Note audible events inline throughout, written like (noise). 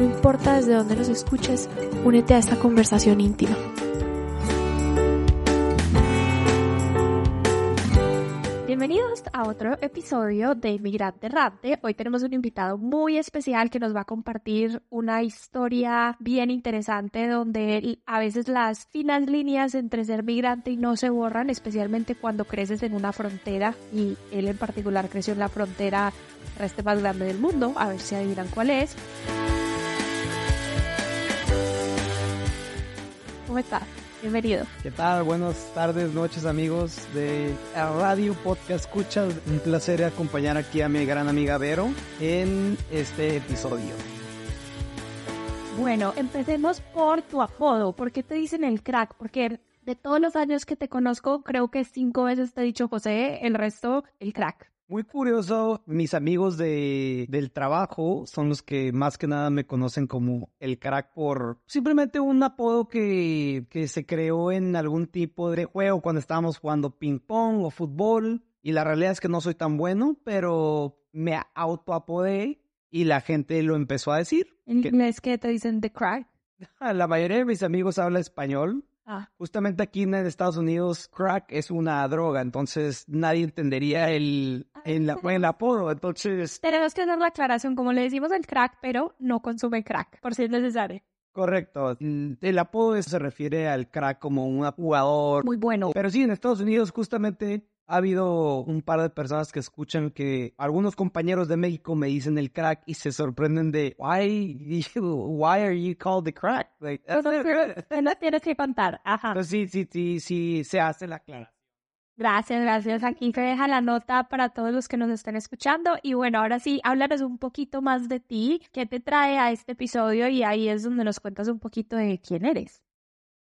No importa desde dónde nos escuches, únete a esta conversación íntima. Bienvenidos a otro episodio de Inmigrante Errante. Hoy tenemos un invitado muy especial que nos va a compartir una historia bien interesante donde a veces las finas líneas entre ser migrante y no se borran, especialmente cuando creces en una frontera y él en particular creció en la frontera terrestre más grande del mundo. A ver si adivinan cuál es. ¿Cómo estás? Bienvenido. ¿Qué tal? Buenas tardes, noches amigos de Radio Podcast Escucha. Un placer acompañar aquí a mi gran amiga Vero en este episodio. Bueno, empecemos por tu apodo. ¿Por qué te dicen el crack? Porque de todos los años que te conozco, creo que cinco veces te he dicho José, el resto, el crack. Muy curioso, mis amigos de, del trabajo son los que más que nada me conocen como el crack por simplemente un apodo que, que se creó en algún tipo de juego cuando estábamos jugando ping pong o fútbol. Y la realidad es que no soy tan bueno, pero me autoapodé y la gente lo empezó a decir. ¿En inglés qué te dicen the crack? (laughs) La mayoría de mis amigos habla español, Ah. Justamente aquí en Estados Unidos, crack es una droga, entonces nadie entendería el, ah, el, el, apodo, entonces... Tenemos que hacer la aclaración, como le decimos el crack, pero no consume crack, por si es necesario. Correcto. El apodo se refiere al crack como un jugador. Muy bueno. Pero sí, en Estados Unidos justamente ha habido un par de personas que escuchan que algunos compañeros de México me dicen el crack y se sorprenden de why, why are you called the crack? Like, no (laughs) tienes que contar. Ajá. Entonces sí, sí, sí, sí, se hace la clara. Gracias, gracias. Aquí se deja la nota para todos los que nos estén escuchando. Y bueno, ahora sí, háblanos un poquito más de ti. ¿Qué te trae a este episodio? Y ahí es donde nos cuentas un poquito de quién eres.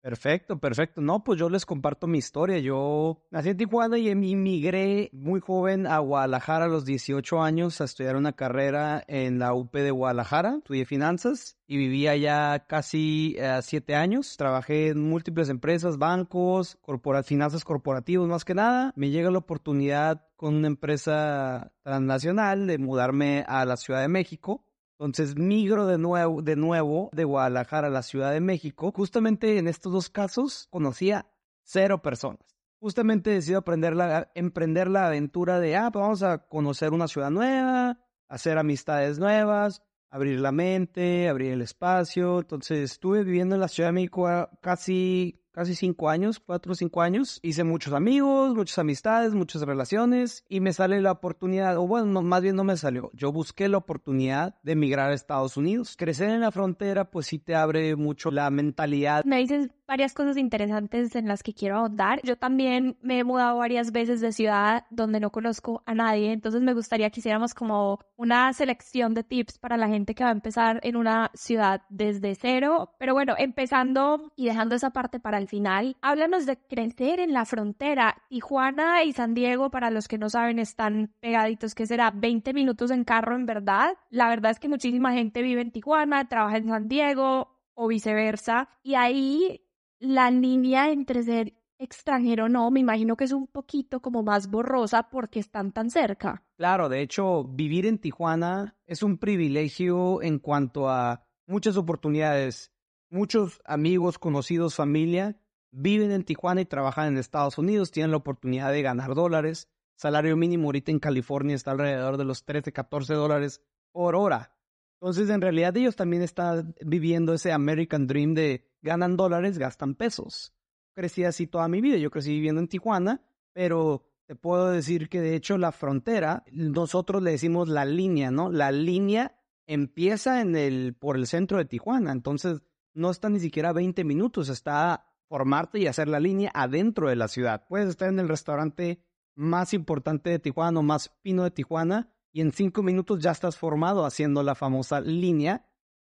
Perfecto, perfecto. No, pues yo les comparto mi historia. Yo nací en Tijuana y emigré muy joven a Guadalajara a los 18 años a estudiar una carrera en la UP de Guadalajara. Estudié finanzas y viví allá casi eh, siete años. Trabajé en múltiples empresas, bancos, finanzas corporativos más que nada. Me llega la oportunidad con una empresa transnacional de mudarme a la Ciudad de México entonces migro de nuevo, de nuevo de Guadalajara a la Ciudad de México. Justamente en estos dos casos conocía cero personas. Justamente decido aprender la, emprender la aventura de, ah, pues vamos a conocer una ciudad nueva, hacer amistades nuevas, abrir la mente, abrir el espacio. Entonces estuve viviendo en la Ciudad de México casi casi cinco años, cuatro o cinco años. Hice muchos amigos, muchas amistades, muchas relaciones y me sale la oportunidad, o bueno, más bien no me salió. Yo busqué la oportunidad de emigrar a Estados Unidos. Crecer en la frontera, pues sí te abre mucho la mentalidad. Me dices varias cosas interesantes en las que quiero ahondar. Yo también me he mudado varias veces de ciudad donde no conozco a nadie, entonces me gustaría que hiciéramos como una selección de tips para la gente que va a empezar en una ciudad desde cero. Pero bueno, empezando y dejando esa parte para el final, háblanos de crecer en la frontera. Tijuana y San Diego, para los que no saben, están pegaditos, que será 20 minutos en carro en verdad. La verdad es que muchísima gente vive en Tijuana, trabaja en San Diego o viceversa. Y ahí la línea entre ser extranjero no, me imagino que es un poquito como más borrosa porque están tan cerca. Claro, de hecho, vivir en Tijuana es un privilegio en cuanto a muchas oportunidades Muchos amigos, conocidos, familia viven en Tijuana y trabajan en Estados Unidos, tienen la oportunidad de ganar dólares. Salario mínimo ahorita en California está alrededor de los 13, 14 dólares por hora. Entonces, en realidad ellos también están viviendo ese American Dream de ganan dólares, gastan pesos. Crecí así toda mi vida. Yo crecí viviendo en Tijuana, pero te puedo decir que de hecho la frontera, nosotros le decimos la línea, ¿no? La línea empieza en el, por el centro de Tijuana. Entonces, no está ni siquiera 20 minutos, está formarte y hacer la línea adentro de la ciudad. Puedes estar en el restaurante más importante de Tijuana o más pino de Tijuana y en cinco minutos ya estás formado haciendo la famosa línea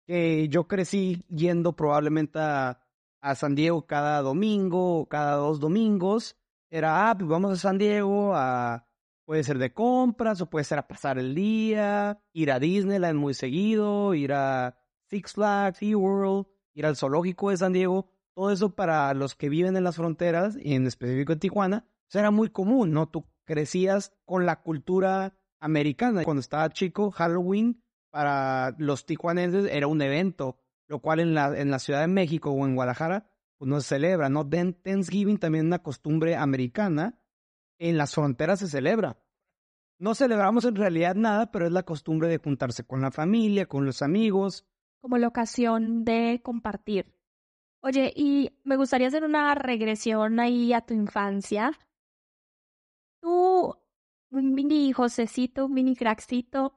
que yo crecí yendo probablemente a a San Diego cada domingo o cada dos domingos. Era, ah, pues vamos a San Diego a, puede ser de compras o puede ser a pasar el día, ir a Disneyland muy seguido, ir a Six Flags, SeaWorld, ir al zoológico de San Diego. Todo eso para los que viven en las fronteras en específico en Tijuana, pues era muy común, ¿no? Tú crecías con la cultura americana. Cuando estaba chico, Halloween para los tijuanenses era un evento, lo cual en la, en la Ciudad de México o en Guadalajara pues no se celebra, ¿no? Thanksgiving también es una costumbre americana, en las fronteras se celebra. No celebramos en realidad nada, pero es la costumbre de juntarse con la familia, con los amigos. Como la ocasión de compartir. Oye, y me gustaría hacer una regresión ahí a tu infancia. Tú, un mini Josecito, un mini crackcito,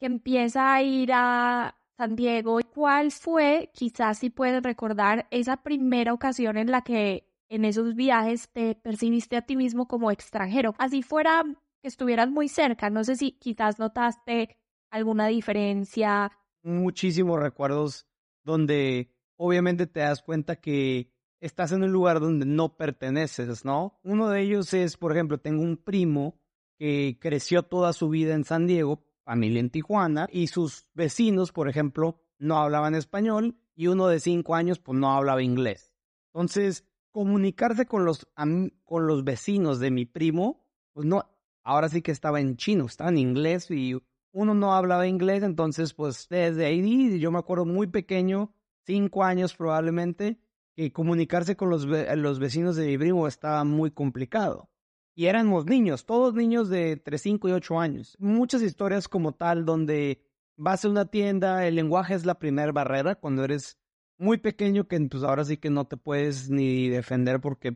que empieza a ir a San Diego, ¿cuál fue, quizás si puedes recordar, esa primera ocasión en la que en esos viajes te percibiste a ti mismo como extranjero? Así fuera que estuvieras muy cerca, no sé si quizás notaste alguna diferencia. Muchísimos recuerdos donde obviamente te das cuenta que estás en un lugar donde no perteneces, ¿no? Uno de ellos es, por ejemplo, tengo un primo que creció toda su vida en San Diego, familia en Tijuana, y sus vecinos, por ejemplo, no hablaban español y uno de cinco años pues no hablaba inglés. Entonces, comunicarse con los, con los vecinos de mi primo, pues no, ahora sí que estaba en chino, estaba en inglés y uno no hablaba inglés, entonces pues desde ahí, yo me acuerdo muy pequeño, cinco años probablemente, que comunicarse con los, los vecinos de mi primo estaba muy complicado y éramos niños, todos niños de entre 5 y 8 años. Muchas historias como tal donde vas a una tienda, el lenguaje es la primera barrera cuando eres muy pequeño que pues ahora sí que no te puedes ni defender porque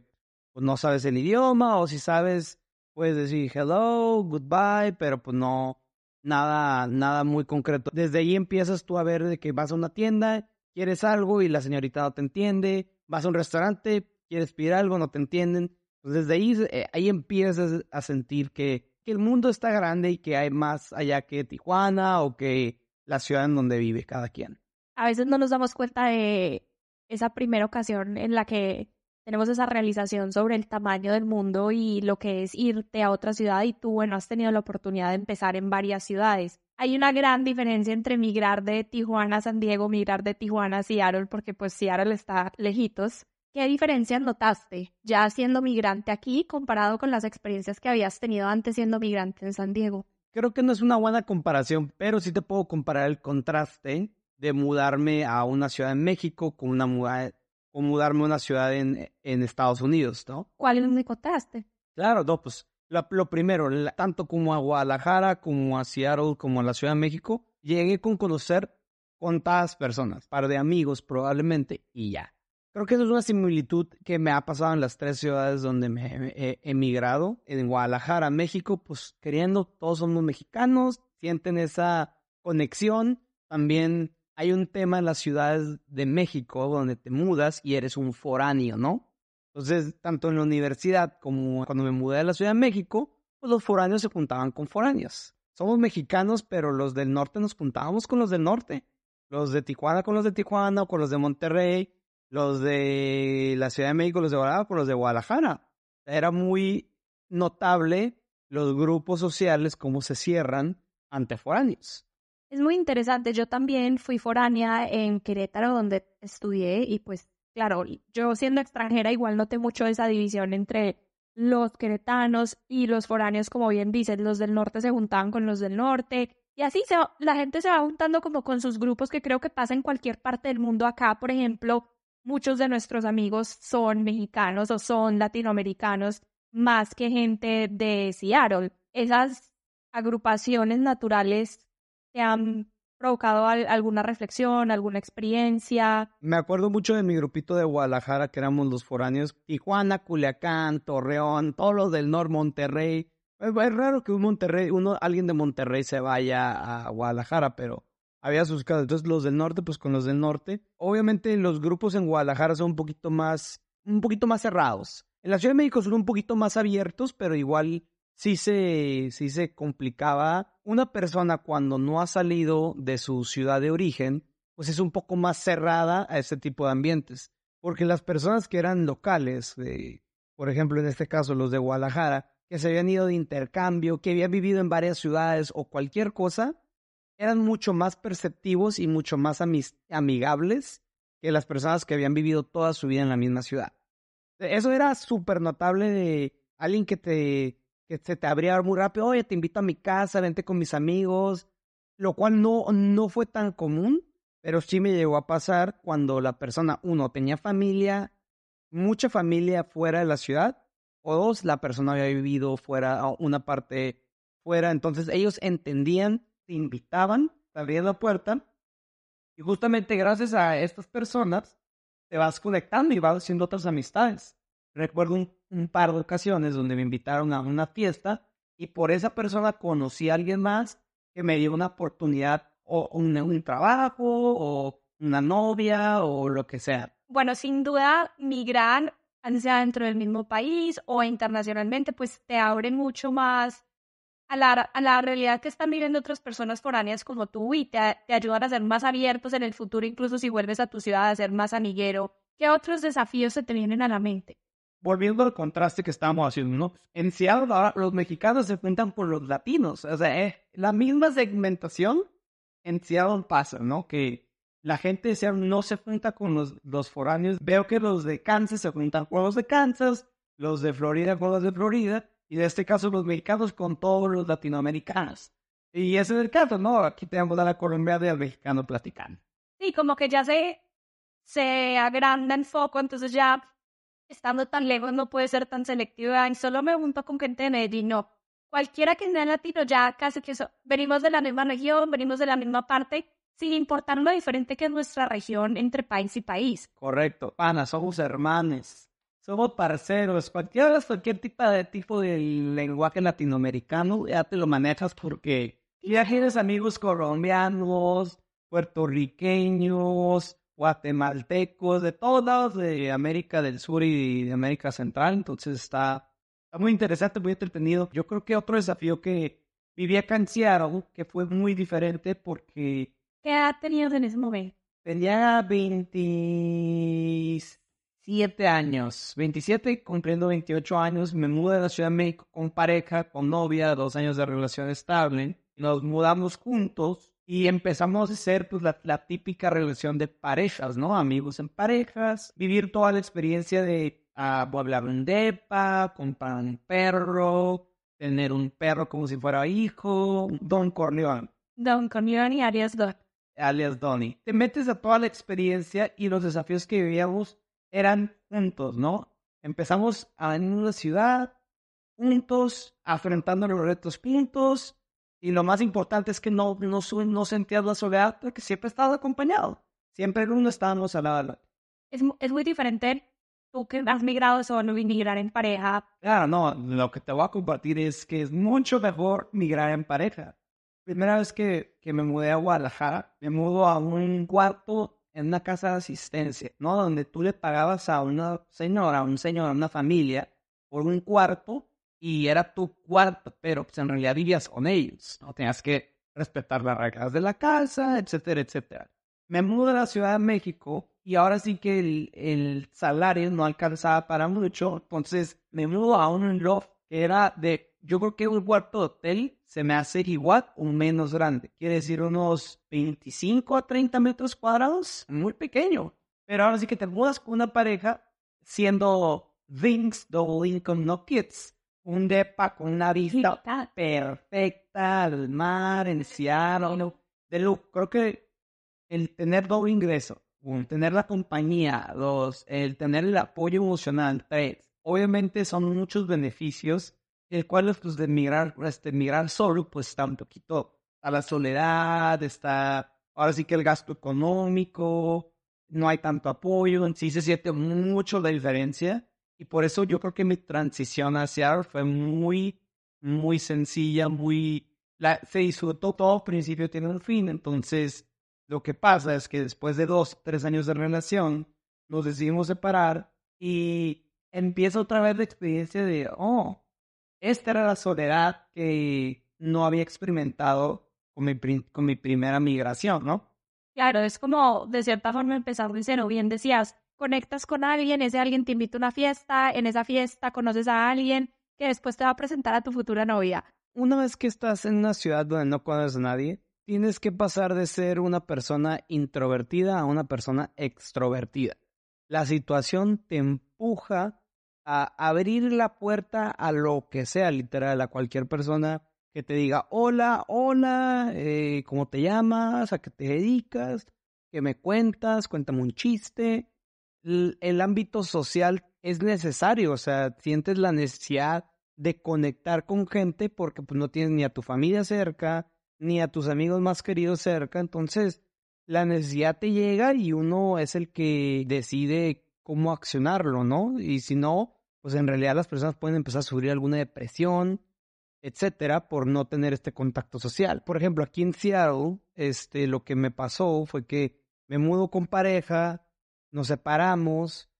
pues, no sabes el idioma o si sabes puedes decir hello, goodbye, pero pues no nada nada muy concreto. Desde ahí empiezas tú a ver de que vas a una tienda, quieres algo y la señorita no te entiende, vas a un restaurante, quieres pedir algo, no te entienden desde ahí, eh, ahí empiezas a sentir que, que, el mundo está grande y que hay más allá que Tijuana o que la ciudad en donde vive cada quien. A veces no nos damos cuenta de esa primera ocasión en la que tenemos esa realización sobre el tamaño del mundo y lo que es irte a otra ciudad y tú, bueno, has tenido la oportunidad de empezar en varias ciudades. Hay una gran diferencia entre migrar de Tijuana a San Diego, migrar de Tijuana a Seattle, porque pues Seattle está lejitos, ¿Qué diferencias notaste ya siendo migrante aquí comparado con las experiencias que habías tenido antes siendo migrante en San Diego? Creo que no es una buena comparación, pero sí te puedo comparar el contraste de mudarme a una ciudad en México con una mudarme a una ciudad en, en Estados Unidos, ¿no? ¿Cuál es el contraste? Claro, no, pues lo, primero, tanto como a Guadalajara, como a Seattle, como a la Ciudad de México, llegué con conocer contadas personas, par de amigos probablemente, y ya. Creo que eso es una similitud que me ha pasado en las tres ciudades donde me he emigrado. En Guadalajara, México, pues queriendo, todos somos mexicanos, sienten esa conexión. También hay un tema en las ciudades de México donde te mudas y eres un foráneo, ¿no? Entonces, tanto en la universidad como cuando me mudé a la Ciudad de México, pues los foráneos se juntaban con foráneos. Somos mexicanos, pero los del norte nos juntábamos con los del norte. Los de Tijuana con los de Tijuana o con los de Monterrey los de la Ciudad de México, los de Guadalajara, por los de Guadalajara. Era muy notable los grupos sociales, cómo se cierran ante foráneos. Es muy interesante. Yo también fui foránea en Querétaro, donde estudié, y pues, claro, yo siendo extranjera igual noté mucho esa división entre los queretanos y los foráneos, como bien dices, los del norte se juntaban con los del norte. Y así se la gente se va juntando como con sus grupos que creo que pasa en cualquier parte del mundo. Acá, por ejemplo, muchos de nuestros amigos son mexicanos o son latinoamericanos más que gente de Seattle. Esas agrupaciones naturales te han provocado alguna reflexión, alguna experiencia. Me acuerdo mucho de mi grupito de Guadalajara, que éramos los foráneos, Tijuana, Culiacán, Torreón, todos los del norte, Monterrey. Es, raro que un Monterrey, uno, alguien de Monterrey se vaya a Guadalajara, pero había sus. Entonces los del norte, pues con los del norte. Obviamente los grupos en Guadalajara son un poquito más, un poquito más cerrados. En la Ciudad de México son un poquito más abiertos, pero igual sí se, sí se complicaba. Una persona cuando no ha salido de su ciudad de origen, pues es un poco más cerrada a ese tipo de ambientes. porque las personas que eran locales, por ejemplo, en este caso los de Guadalajara, que se habían ido de intercambio, que habían vivido en varias ciudades o cualquier cosa, eran mucho más perceptivos y mucho más amigables que las personas que habían vivido toda su vida en la misma ciudad. Eso era súper notable de alguien que te que se te abría muy rápido, oye, te invito a mi casa, vente con mis amigos, lo cual no, no fue tan común, pero sí me llegó a pasar cuando la persona, uno, tenía familia, mucha familia fuera de la ciudad, o dos, la persona había vivido fuera, una parte fuera, entonces ellos entendían, te invitaban, te abrían la puerta y justamente gracias a estas personas te vas conectando y vas haciendo otras amistades. Recuerdo un, par de ocasiones donde me invitaron a una fiesta y por esa persona conocí a alguien más que me dio una oportunidad o un, trabajo o una novia o lo que sea. Bueno, sin duda, migrar, sea dentro del mismo país o internacionalmente, pues te abre mucho más a la, realidad que están viviendo otras personas foráneas como tú y te, te ayudan a ser más abiertos en el futuro, incluso si vuelves a tu ciudad a ser más amiguero. ¿Qué otros desafíos se te vienen a la mente? Volviendo al contraste que estábamos haciendo, ¿no? En Seattle ahora los mexicanos se cuentan por los latinos, o sea, eh, la misma segmentación en Seattle pasa, ¿no? Que la gente de Seattle no se junta con los, los foráneos. Veo que los de Kansas se juntan con los de Kansas, los de Florida con los de Florida, y en este caso los mexicanos con todos los latinoamericanos. Y ese es el caso, ¿no? Aquí tenemos a la colombiana y al mexicano platicando. Sí, como que ya se, se agranda el foco, entonces ya estando tan lejos no puede ser tan selectiva. Y solo me junto con gente de Medellín, no. Cualquiera que sea latino, ya casi que venimos de la misma región, venimos de la misma parte, sin importar lo diferente que es nuestra región entre país y país. Correcto, Ana, somos hermanos somos parceros, cualquier, cualquier tipo de, tipo de lenguaje latinoamericano, ya te lo manejas porque ya tienes amigos colombianos, puertorriqueños, guatemaltecos, de todos lados de América del Sur y de América Central, entonces está, está muy interesante, muy entretenido. Yo creo que otro desafío que viví acá en Seattle, que fue muy diferente porque... ¿Qué edad tenías en ese momento? Tenía 26 siete años, 27 cumpliendo 28 años, me mudé a la Ciudad de México con pareja, con novia, dos años de relación estable. Nos mudamos juntos y empezamos a hacer pues, la, típica relación de parejas, ¿no? Amigos en parejas, vivir toda la experiencia de uh, hablar un depa, comprar un perro, tener un perro como si fuera hijo, Don Corleone. Don Corleone alias Don. Alias Donny. Te metes a toda la experiencia y los desafíos que vivíamos eran juntos, ¿no? Empezamos a en una ciudad, juntos, afrontando los retos juntos, y lo más importante es que no, no, no sentías la soledad porque siempre estabas acompañado. Siempre uno estábamos al lado. Es, es muy diferente tú que has migrado solo y migrar en pareja. Claro, no, lo que te voy a compartir es que es mucho mejor migrar en pareja. Primera vez que, que me mudé a Guadalajara, me mudo a un cuarto en una casa de asistencia, ¿no? Donde tú le pagabas a una señora, a un señor, a una familia por un cuarto y era tu cuarto, pero pues en realidad vivías con ellos, ¿no? Tenías que respetar las reglas de la casa, etcétera, etcétera. Me mudo a la Ciudad de México y ahora sí que el, el salario no alcanzaba para mucho, entonces me mudo a un loft que era de yo creo que un cuarto de hotel se me hace igual o menos grande. Quiere decir unos 25 a 30 metros cuadrados, muy pequeño. Pero ahora sí que te mudas con una pareja siendo Vince Double Income No Kids. Un depa con una vista perfecta al mar, en Seattle. De look, creo que el tener doble ingreso, el tener la compañía, dos, el tener el apoyo emocional, tres, obviamente son muchos beneficios el cual pues de migrar, este, migrar solo, pues está un poquito a la soledad, está ahora sí que el gasto económico, no hay tanto apoyo, en sí se siente mucho la diferencia y por eso yo creo que mi transición hacia fue muy, muy sencilla, muy, la, se disfrutó todo, principio tiene un fin, entonces lo que pasa es que después de dos, tres años de relación, nos decidimos separar y empieza otra vez la experiencia de, oh, esta era la soledad que no había experimentado con mi, con mi primera migración, ¿no? Claro, es como de cierta forma empezar de cero. Bien decías, conectas con alguien, ese alguien te invita a una fiesta, en esa fiesta conoces a alguien que después te va a presentar a tu futura novia. Una vez que estás en una ciudad donde no conoces a nadie, tienes que pasar de ser una persona introvertida a una persona extrovertida. La situación te empuja a abrir la puerta a lo que sea, literal, a cualquier persona que te diga, hola, hola, eh, ¿cómo te llamas? ¿A qué te dedicas? ¿Qué me cuentas? Cuéntame un chiste. el ámbito social es necesario, o sea, sientes la necesidad de conectar con gente porque pues no tienes ni a tu familia cerca, ni a tus amigos más queridos cerca, entonces la necesidad te llega y uno es el que decide cómo accionarlo, ¿no? Y si no, pues en realidad las personas pueden empezar a sufrir alguna depresión, etcétera, por no tener este contacto social. Por ejemplo, aquí en Seattle, este, lo que me pasó fue que me mudo con pareja, nos separamos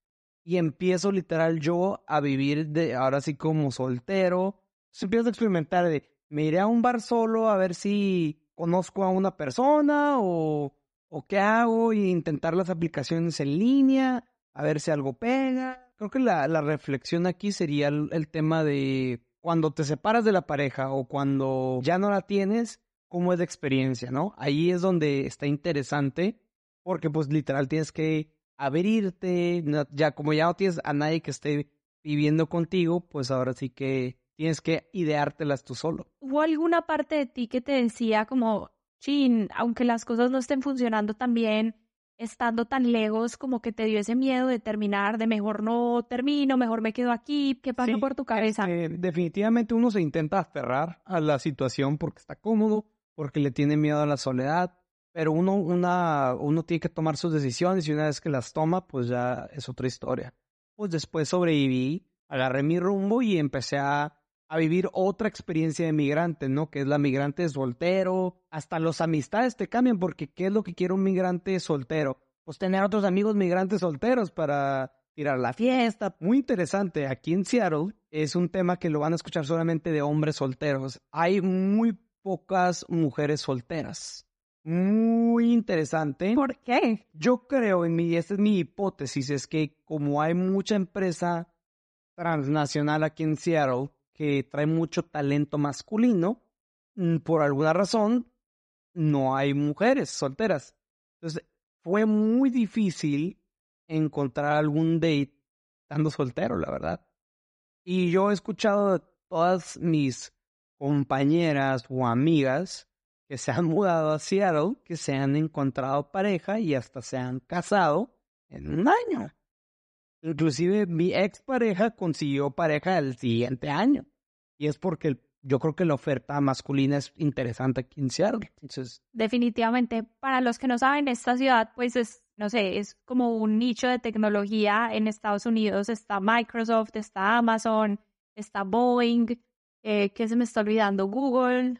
y empiezo literal yo a vivir de ahora sí como soltero. Se empiezo a experimentar de me iré a un bar solo a ver si conozco a una persona o, o qué hago y intentar las aplicaciones en línea, a ver si algo pega. Creo que la, la reflexión aquí sería el, tema de cuando te separas de la pareja o cuando ya no la tienes, cómo es la experiencia, ¿no? Ahí es donde está interesante porque pues literal tienes que abrirte, ya como ya no tienes a nadie que esté viviendo contigo, pues ahora sí que tienes que ideártelas tú solo. ¿Hubo alguna parte de ti que te decía como, chin, aunque las cosas no estén funcionando tan bien, estando tan lejos, como que te dio ese miedo de terminar, de mejor no termino, mejor me quedo aquí? ¿Qué pasa por tu cabeza? Este, definitivamente uno se intenta aferrar a la situación porque está cómodo, porque le tiene miedo a la soledad, pero uno, una, uno tiene que tomar sus decisiones y una vez que las toma, pues ya es otra historia. Pues después sobreviví, agarré mi rumbo y empecé a a vivir otra experiencia de migrante, ¿no? Que es la migrante soltero. Hasta los amistades te cambian porque ¿qué es lo que quiere un migrante soltero? Pues tener otros amigos migrantes solteros para tirar la fiesta. Muy interesante. Aquí en Seattle es un tema que lo van a escuchar solamente de hombres solteros. Hay muy pocas mujeres solteras. Muy interesante. ¿Por qué? Yo creo, en mi, esta es mi hipótesis, es que como hay mucha empresa transnacional aquí en Seattle, que trae mucho talento masculino, mm, por alguna razón no hay mujeres solteras. Entonces, fue muy difícil encontrar algún date estando soltero, la verdad. Y yo he escuchado de todas mis compañeras o amigas que se han mudado a Seattle, que se han encontrado pareja y hasta se han casado en un año. Inclusive mi expareja consiguió pareja el siguiente año. Y es porque yo creo que la oferta masculina es interesante aquí en Seattle. Definitivamente. Para los que no saben, esta ciudad pues es, no sé, es como un nicho de tecnología. En Estados Unidos está Microsoft, está Amazon, está Boeing, eh, ¿qué se me está olvidando? Google.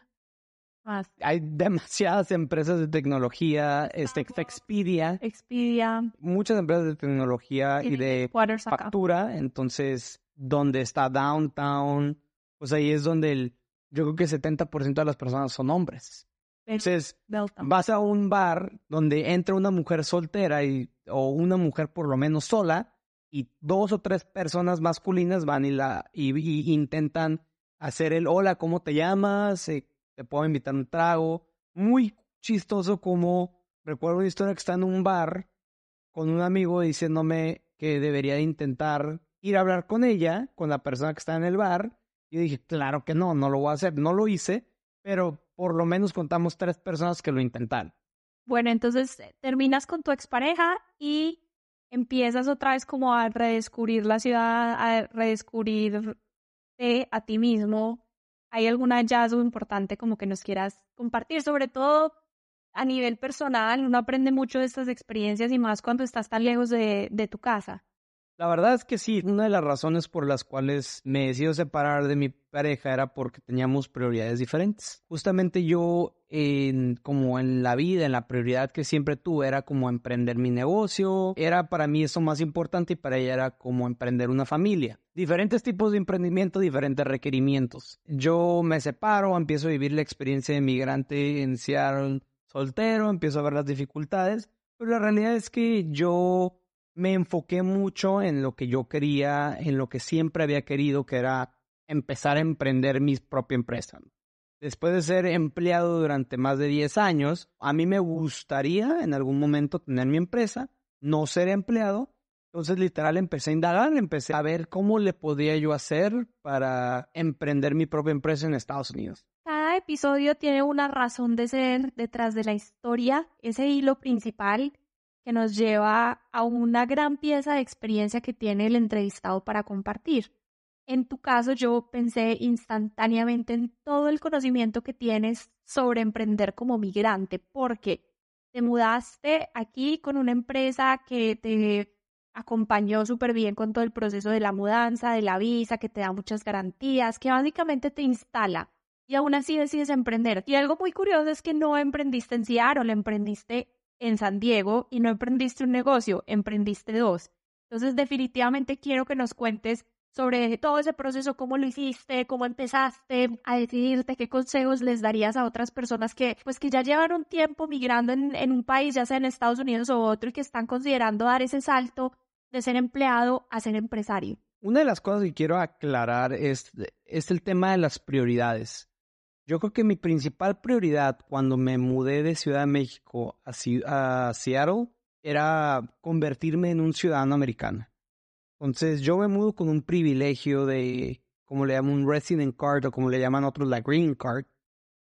Hay demasiadas empresas de tecnología, este, Expedia. Expedia. Muchas empresas de tecnología y, de factura. Entonces, donde está Downtown, pues ahí es donde el, yo creo que el 70% de las personas son hombres. Entonces, vas a un bar donde entra una mujer soltera y, o una mujer por lo menos sola y dos o tres personas masculinas van y, la, y intentan hacer el hola, ¿cómo te llamas? Eh, te puedo invitar un trago. Muy chistoso como recuerdo una historia que está en un bar con un amigo diciéndome que debería de intentar ir a hablar con ella, con la persona que está en el bar. Y dije, claro que no, no lo voy a hacer. No lo hice, pero por lo menos contamos tres personas que lo intentaron. Bueno, entonces eh, terminas con tu expareja y empiezas otra vez como a redescubrir la ciudad, a redescubrirte a ti mismo, ¿Hay algún hallazgo importante como que nos quieras compartir? Sobre todo a nivel personal, uno aprende mucho de estas experiencias y más cuando estás tan lejos de, de tu casa. La verdad es que sí, una de las razones por las cuales me decido separar de mi pareja era porque teníamos prioridades diferentes. Justamente yo, en, como en la vida, en la prioridad que siempre tuve, era como emprender mi negocio, era para mí eso más importante y para ella era como emprender una familia. Diferentes tipos de emprendimiento, diferentes requerimientos. Yo me separo, empiezo a vivir la experiencia de migrante en Seattle soltero, empiezo a ver las dificultades, pero la realidad es que yo me enfoqué mucho en lo que yo quería, en lo que siempre había querido, que era empezar a emprender mi propia empresa. Después de ser empleado durante más de 10 años, a mí me gustaría en algún momento tener mi empresa, no ser empleado. Entonces, literal, empecé a indagar, empecé a ver cómo le podía yo hacer para emprender mi propia empresa en Estados Unidos. Cada episodio tiene una razón de ser detrás de la historia, ese hilo principal que nos lleva a una gran pieza de experiencia que tiene el entrevistado para compartir. En tu caso, yo pensé instantáneamente en todo el conocimiento que tienes sobre emprender como migrante, porque te mudaste aquí con una empresa que te acompañó súper bien con todo el proceso de la mudanza, de la visa, que te da muchas garantías, que básicamente te instala y aún así decides emprender. Y algo muy curioso es que no emprendiste en Seattle, emprendiste en San Diego y no emprendiste un negocio, emprendiste dos. Entonces, definitivamente quiero que nos cuentes sobre todo ese proceso, cómo lo hiciste, cómo empezaste a decidirte, qué consejos les darías a otras personas que, pues, que ya llevan un tiempo migrando en, en un país, ya sea en Estados Unidos o otro, y que están considerando dar ese salto de ser empleado a ser empresario. Una de las cosas que quiero aclarar es, es el tema de las prioridades. Yo creo que mi principal prioridad cuando me mudé de Ciudad de México a, Seattle era convertirme en un ciudadano americano. Entonces yo me mudo con un privilegio de, como le llaman un resident card o como le llaman otros la green card.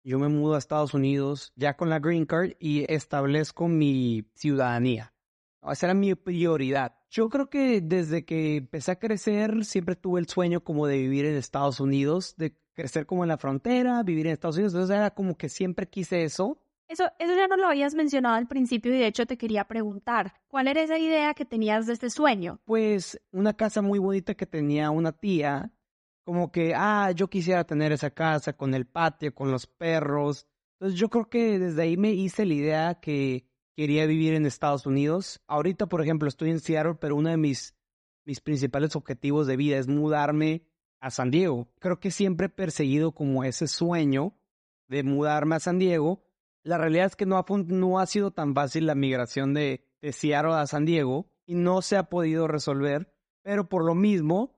Yo me mudo a Estados Unidos ya con la green card y establezco mi ciudadanía. Esa era mi prioridad. Yo creo que desde que empecé a crecer siempre tuve el sueño como de vivir en Estados Unidos, de crecer como en la frontera, vivir en Estados Unidos. Entonces era como que siempre quise eso. Eso, eso ya no lo habías mencionado al principio y de hecho te quería preguntar, ¿cuál era esa idea que tenías de este sueño? Pues una casa muy bonita que tenía una tía, como que, ah, yo quisiera tener esa casa con el patio, con los perros. Entonces yo creo que desde ahí me hice la idea que quería vivir en Estados Unidos. Ahorita, por ejemplo, estoy en Seattle, pero uno de mis, mis principales objetivos de vida es mudarme a San Diego. Creo que siempre he perseguido como ese sueño de mudarme a San Diego la realidad es que no ha, no ha sido tan fácil la migración de, de Seattle a San Diego y no se ha podido resolver, pero por lo mismo,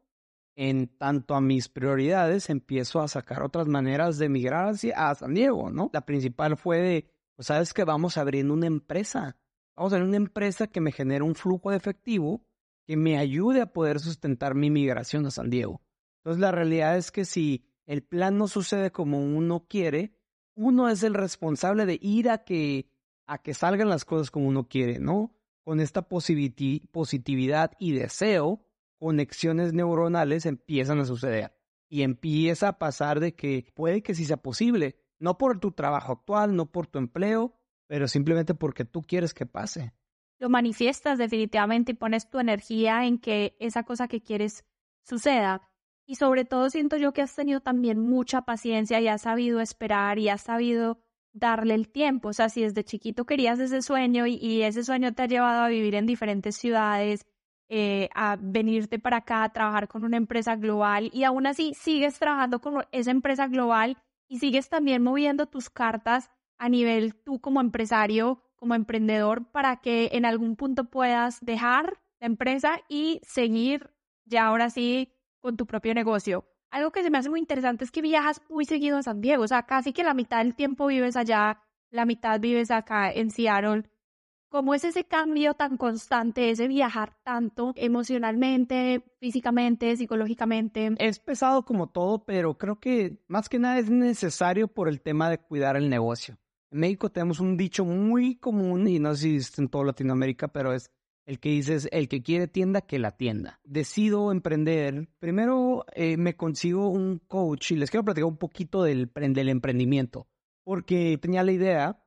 en tanto a mis prioridades, empiezo a sacar otras maneras de migrar hacia, a San Diego, ¿no? La principal fue de, pues sabes que vamos abriendo una empresa, vamos a abrir una empresa que me genere un flujo de efectivo que me ayude a poder sustentar mi migración a San Diego. Entonces la realidad es que si el plan no sucede como uno quiere, uno es el responsable de ir a que, a que salgan las cosas como uno quiere, ¿no? Con esta positividad y deseo, conexiones neuronales empiezan a suceder. Y empieza a pasar de que puede que sí sea posible, no por tu trabajo actual, no por tu empleo, pero simplemente porque tú quieres que pase. Lo manifiestas definitivamente y pones tu energía en que esa cosa que quieres suceda. Y sobre todo siento yo que has tenido también mucha paciencia y has sabido esperar y has sabido darle el tiempo. O sea, si desde chiquito querías ese sueño y, ese sueño te ha llevado a vivir en diferentes ciudades, eh, a venirte para acá, a trabajar con una empresa global y aún así sigues trabajando con esa empresa global y sigues también moviendo tus cartas a nivel tú como empresario, como emprendedor, para que en algún punto puedas dejar la empresa y seguir ya ahora sí con tu propio negocio. Algo que se me hace muy interesante es que viajas muy seguido a San Diego, o sea, casi que la mitad del tiempo vives allá, la mitad vives acá en Seattle. ¿Cómo es ese cambio tan constante, ese viajar tanto emocionalmente, físicamente, psicológicamente? Es pesado como todo, pero creo que más que nada es necesario por el tema de cuidar el negocio. En México tenemos un dicho muy común, y no sé si es en toda Latinoamérica, pero es el que dices, el que quiere tienda, que la tienda. Decido emprender. Primero eh, me consigo un coach y les quiero platicar un poquito del, del emprendimiento. Porque tenía la idea,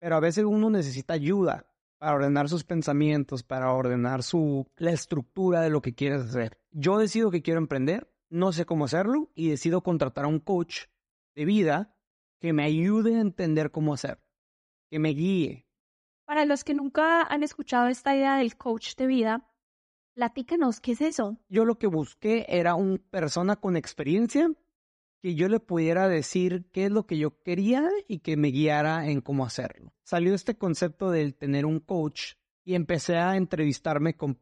pero a veces uno necesita ayuda para ordenar sus pensamientos, para ordenar su, la estructura de lo que quieres hacer. Yo decido que quiero emprender, no sé cómo hacerlo y decido contratar a un coach de vida que me ayude a entender cómo hacer, que me guíe, para los que nunca han escuchado esta idea del coach de vida, platícanos, ¿qué es eso? Yo lo que busqué era una persona con experiencia que yo le pudiera decir qué es lo que yo quería y que me guiara en cómo hacerlo. Salió este concepto del tener un coach y empecé a entrevistarme con,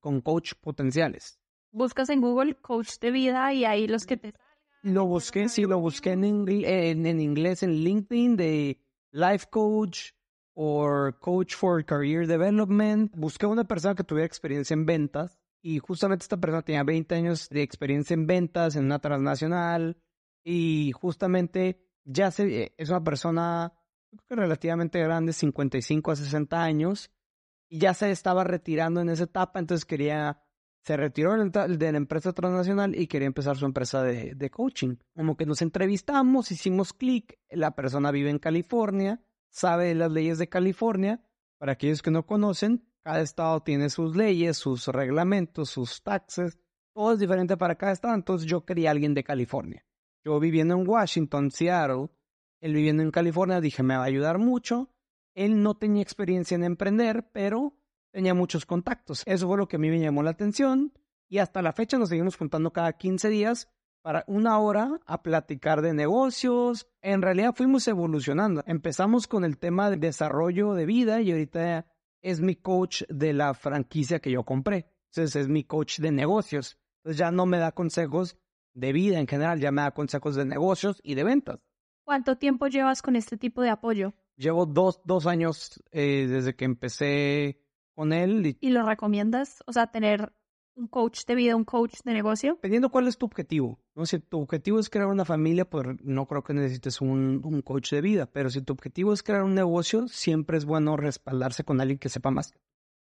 con coach potenciales. Buscas en Google coach de vida y ahí los que te... Lo busqué, sí, lo busqué en, en, en inglés en LinkedIn de life coach o coach for career development. Busqué una persona que tuviera experiencia en ventas y justamente esta persona tenía 20 años de experiencia en ventas en una transnacional y justamente ya eh, es una persona relativamente grande, 55 a 60 años, y ya se estaba retirando en esa etapa, entonces quería, se retiró de la empresa transnacional y quería empezar su empresa de, de coaching. Como que nos entrevistamos, hicimos clic, la persona vive en California, sabe las leyes de California, para aquellos que no conocen, cada estado tiene sus leyes, sus reglamentos, sus taxes, todo es diferente para cada estado, entonces yo quería alguien de California. Yo viviendo en Washington, Seattle, él viviendo en California, dije, me va a ayudar mucho. Él no tenía experiencia en emprender, pero tenía muchos contactos. Eso fue lo que a mí me llamó la atención. Y hasta la fecha nos seguimos juntando cada 15 días para una hora a platicar de negocios. En realidad fuimos evolucionando. Empezamos con el tema de desarrollo de vida y ahorita es mi coach de la franquicia que yo compré. Entonces es mi coach de negocios. Entonces ya no me da consejos de vida en general, ya me da consejos de negocios y de ventas. ¿Cuánto tiempo llevas con este tipo de apoyo? Llevo dos, dos años eh, desde que empecé con él. Y... lo recomiendas? O sea, tener un coach de vida, un coach de negocio. Dependiendo cuál es tu objetivo. Si tu objetivo es crear una familia, pues no creo que necesites un, un coach de vida. Pero si tu objetivo es crear un negocio, siempre es bueno respaldarse con alguien que sepa más.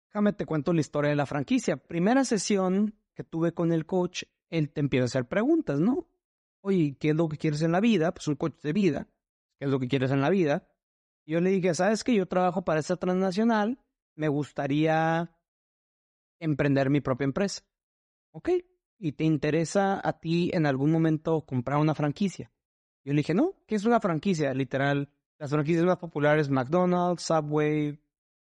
Déjame te cuento la historia de la franquicia. Primera sesión que tuve con el coach él te empieza a hacer preguntas, ¿no? Oye, ¿qué es lo que quieres en la vida? Pues un coche de vida. ¿Qué es lo que quieres en la vida? Yo le dije, ¿sabes que Yo trabajo para esta transnacional, me gustaría emprender mi propia empresa. ¿Ok? ¿Y te interesa a ti en algún momento comprar una franquicia? Yo le dije, no, ¿qué es una franquicia? Literal, las franquicias más populares, McDonald's, Subway,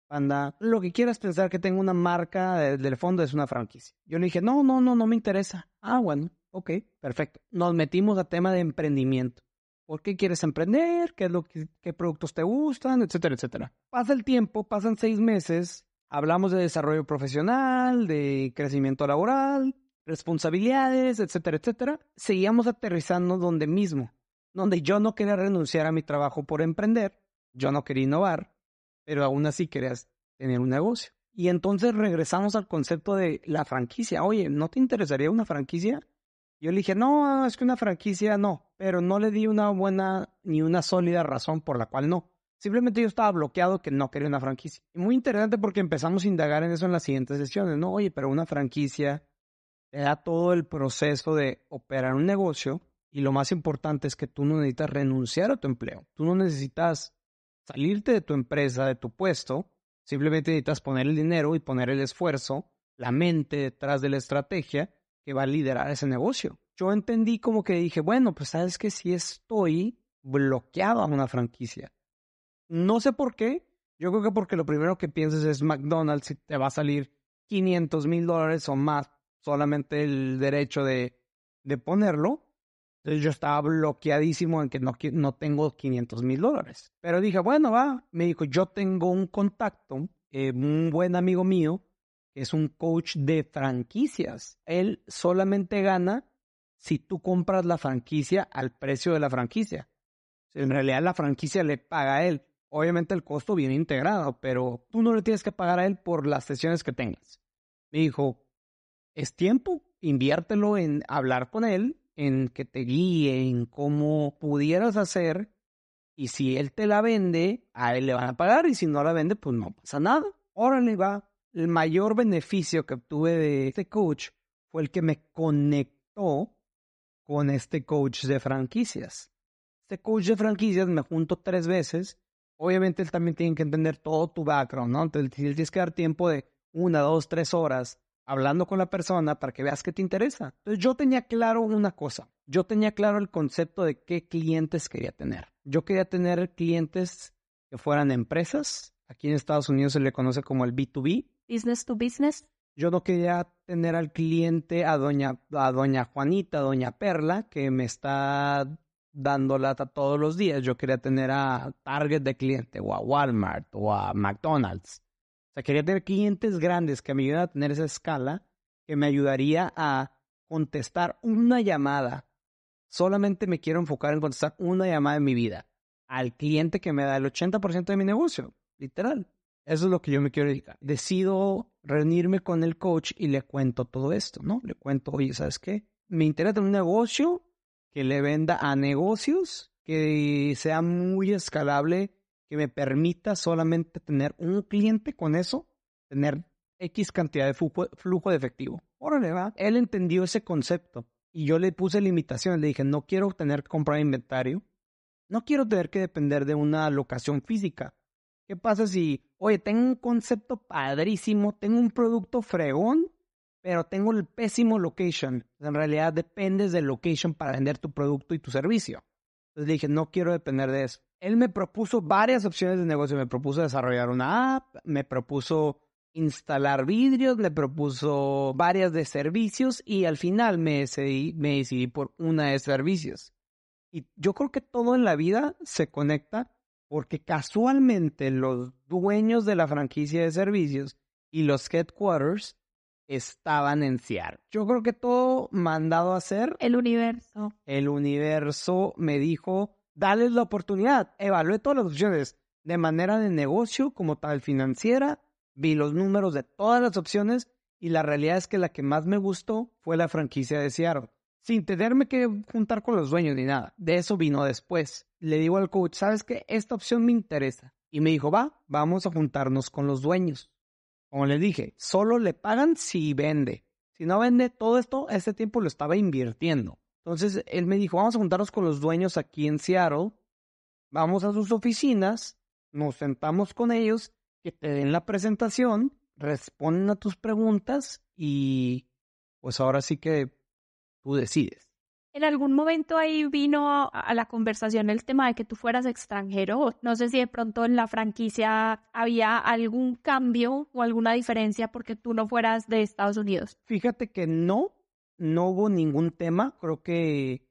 Panda, lo que quieras pensar que tenga una marca del fondo es una franquicia. Yo le dije, no, no, no, no me interesa. Ah, bueno, ok, perfecto. Nos metimos a tema de emprendimiento. ¿Por qué quieres emprender? ¿Qué, es lo que, qué productos te gustan? Etcétera, etcétera. Pasa el tiempo, pasan seis meses, hablamos de desarrollo profesional, de crecimiento laboral, responsabilidades, etcétera, etcétera. Seguíamos aterrizando donde mismo, donde yo no quería renunciar a mi trabajo por emprender, yo no quería innovar, pero aún así querías tener un negocio. Y entonces regresamos al concepto de la franquicia. Oye, ¿no te interesaría una franquicia? Yo le dije, no, es que una franquicia no, pero no le di una buena ni una sólida razón por la cual no. Simplemente yo estaba bloqueado que no quería una franquicia. Y muy interesante porque empezamos a indagar en eso en las siguientes sesiones, ¿no? Oye, pero una franquicia te da todo el proceso de operar un negocio y lo más importante es que tú no necesitas renunciar a tu empleo. Tú no necesitas salirte de tu empresa, de tu puesto, simplemente necesitas poner el dinero y poner el esfuerzo, la mente detrás de la estrategia que va a liderar ese negocio. Yo entendí como que dije, bueno, pues sabes que si estoy bloqueado a una franquicia. No sé por qué. Yo creo que porque lo primero que piensas es McDonald's y te va a salir 500 mil dólares o más solamente el derecho de, de ponerlo. Entonces yo estaba bloqueadísimo en que no, no tengo 500 mil dólares. Pero dije, bueno, va. Me dijo, yo tengo un contacto, eh, un buen amigo mío, que es un coach de franquicias. Él solamente gana si tú compras la franquicia al precio de la franquicia. En realidad la franquicia le paga a él. Obviamente el costo viene integrado, pero tú no le tienes que pagar a él por las sesiones que tengas. Me dijo, es tiempo, inviértelo en hablar con él en que te guíe en cómo pudieras hacer y si él te la vende, a él le van a pagar y si no la vende, pues no pasa nada. Órale, va. El mayor beneficio que obtuve de este coach fue el que me conectó con este coach de franquicias. Este coach de franquicias me junto tres veces. Obviamente él también tiene que entender todo tu background, ¿no? Entonces tienes que dar tiempo de una, dos, tres horas hablando con la persona para que veas que te interesa. Entonces yo tenía claro una cosa, yo tenía claro el concepto de qué clientes quería tener. Yo quería tener clientes que fueran empresas, aquí en Estados Unidos se le conoce como el B2B. Business to business. Yo no quería tener al cliente, a doña, a doña Juanita, a doña Perla, que me está dando lata todos los días. Yo quería tener a Target de cliente, o a Walmart, o a McDonald's sea, quería tener clientes grandes que me ayudaran a tener esa escala, que me ayudaría a contestar una llamada. Solamente me quiero enfocar en contestar una llamada en mi vida al cliente que me da el 80% de mi negocio, literal. Eso es lo que yo me quiero dedicar. Decido reunirme con el coach y le cuento todo esto, ¿no? Le cuento, oye, ¿sabes qué? Me interesa un negocio que le venda a negocios, que sea muy escalable, que me permita solamente tener un cliente con eso, tener X cantidad de flujo, de efectivo. Órale, va. Él entendió ese concepto y yo le puse limitaciones. Le dije, no quiero tener que comprar inventario. No quiero tener que depender de una locación física. ¿Qué pasa si, oye, tengo un concepto padrísimo, tengo un producto fregón, pero tengo el pésimo location? En realidad dependes del location para vender tu producto y tu servicio. Entonces dije, no quiero depender de eso. Él me propuso varias opciones de negocio. Me propuso desarrollar una app, me propuso instalar vidrios, me propuso varias de servicios y al final me decidí, me decidí por una de servicios. Y yo creo que todo en la vida se conecta porque casualmente los dueños de la franquicia de servicios y los headquarters estaban en Seattle. Yo creo que todo mandado a hacer. El universo. El universo me dijo, dale la oportunidad, evalué todas las opciones, de manera de negocio como tal financiera, vi los números de todas las opciones y la realidad es que la que más me gustó fue la franquicia de Seattle sin tenerme que juntar con los dueños ni nada. De eso vino después. Le digo al coach, ¿sabes qué? Esta opción me interesa. Y me dijo, va, vamos a juntarnos con los dueños. Como le dije, solo le pagan si vende. Si no vende, todo esto, este tiempo lo estaba invirtiendo. Entonces, él me dijo, vamos a juntarnos con los dueños aquí en Seattle. Vamos a sus oficinas, nos sentamos con ellos, que te den la presentación, responden a tus preguntas y pues ahora sí que tú decides. En algún momento ahí vino a, la conversación el tema de que tú fueras extranjero. No sé si de pronto en la franquicia había algún cambio o alguna diferencia porque tú no fueras de Estados Unidos. Fíjate que no, no hubo ningún tema. Creo que